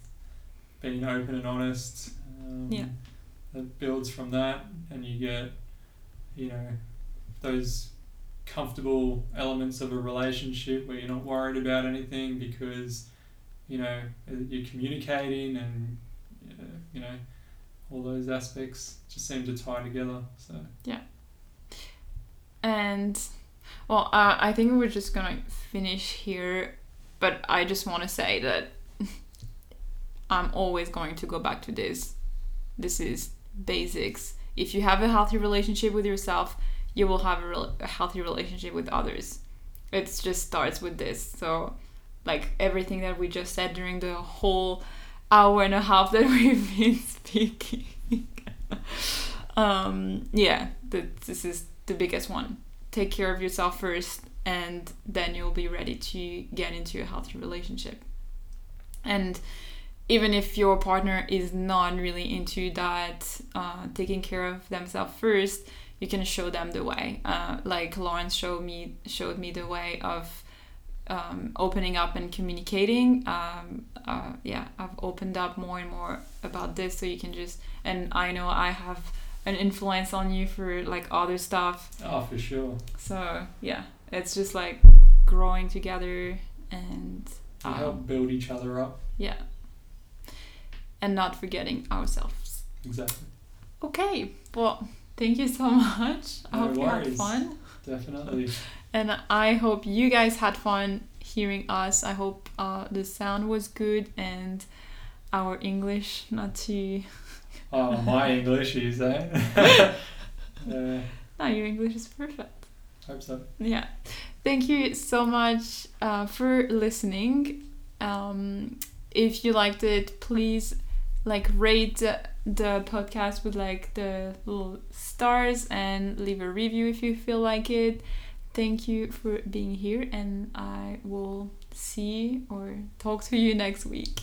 being open and honest. Um, Yeah. that builds from that, and you get, you know, those comfortable elements of a relationship where you're not worried about anything because, you know, you're communicating and, you know, all those aspects just seem to tie together. So Yeah. And well, uh, I think we're just gonna finish here, but I just want to say that I'm always going to go back to this. This is basics. If you have a healthy relationship with yourself, you will have a, rel a healthy relationship with others. It just starts with this. So, like everything that we just said during the whole hour and a half that we've been speaking. um, yeah, this is the biggest one. Take care of yourself first, and then you'll be ready to get into a healthy relationship. And even if your partner is not really into that, uh, taking care of themselves first, you can show them the way. Uh, like Lawrence showed me showed me the way of um, opening up and communicating. Um, uh, yeah, I've opened up more and more about this, so you can just and I know I have an influence on you for like other stuff. oh, for sure, So yeah, it's just like growing together and um, help build each other up. yeah, and not forgetting ourselves. Exactly, Okay, well, thank you so much. I No hope you had fun. definitely. And I hope you guys had fun hearing us. I hope uh, the sound was good and our English not too. Oh, my English is eh? uh, No, your English is perfect. hope so. Yeah. Thank you so much uh, for listening. Um, if you liked it, please like rate the, the podcast with like the little stars and leave a review if you feel like it. Thank you for being here, and I will see or talk to you next week.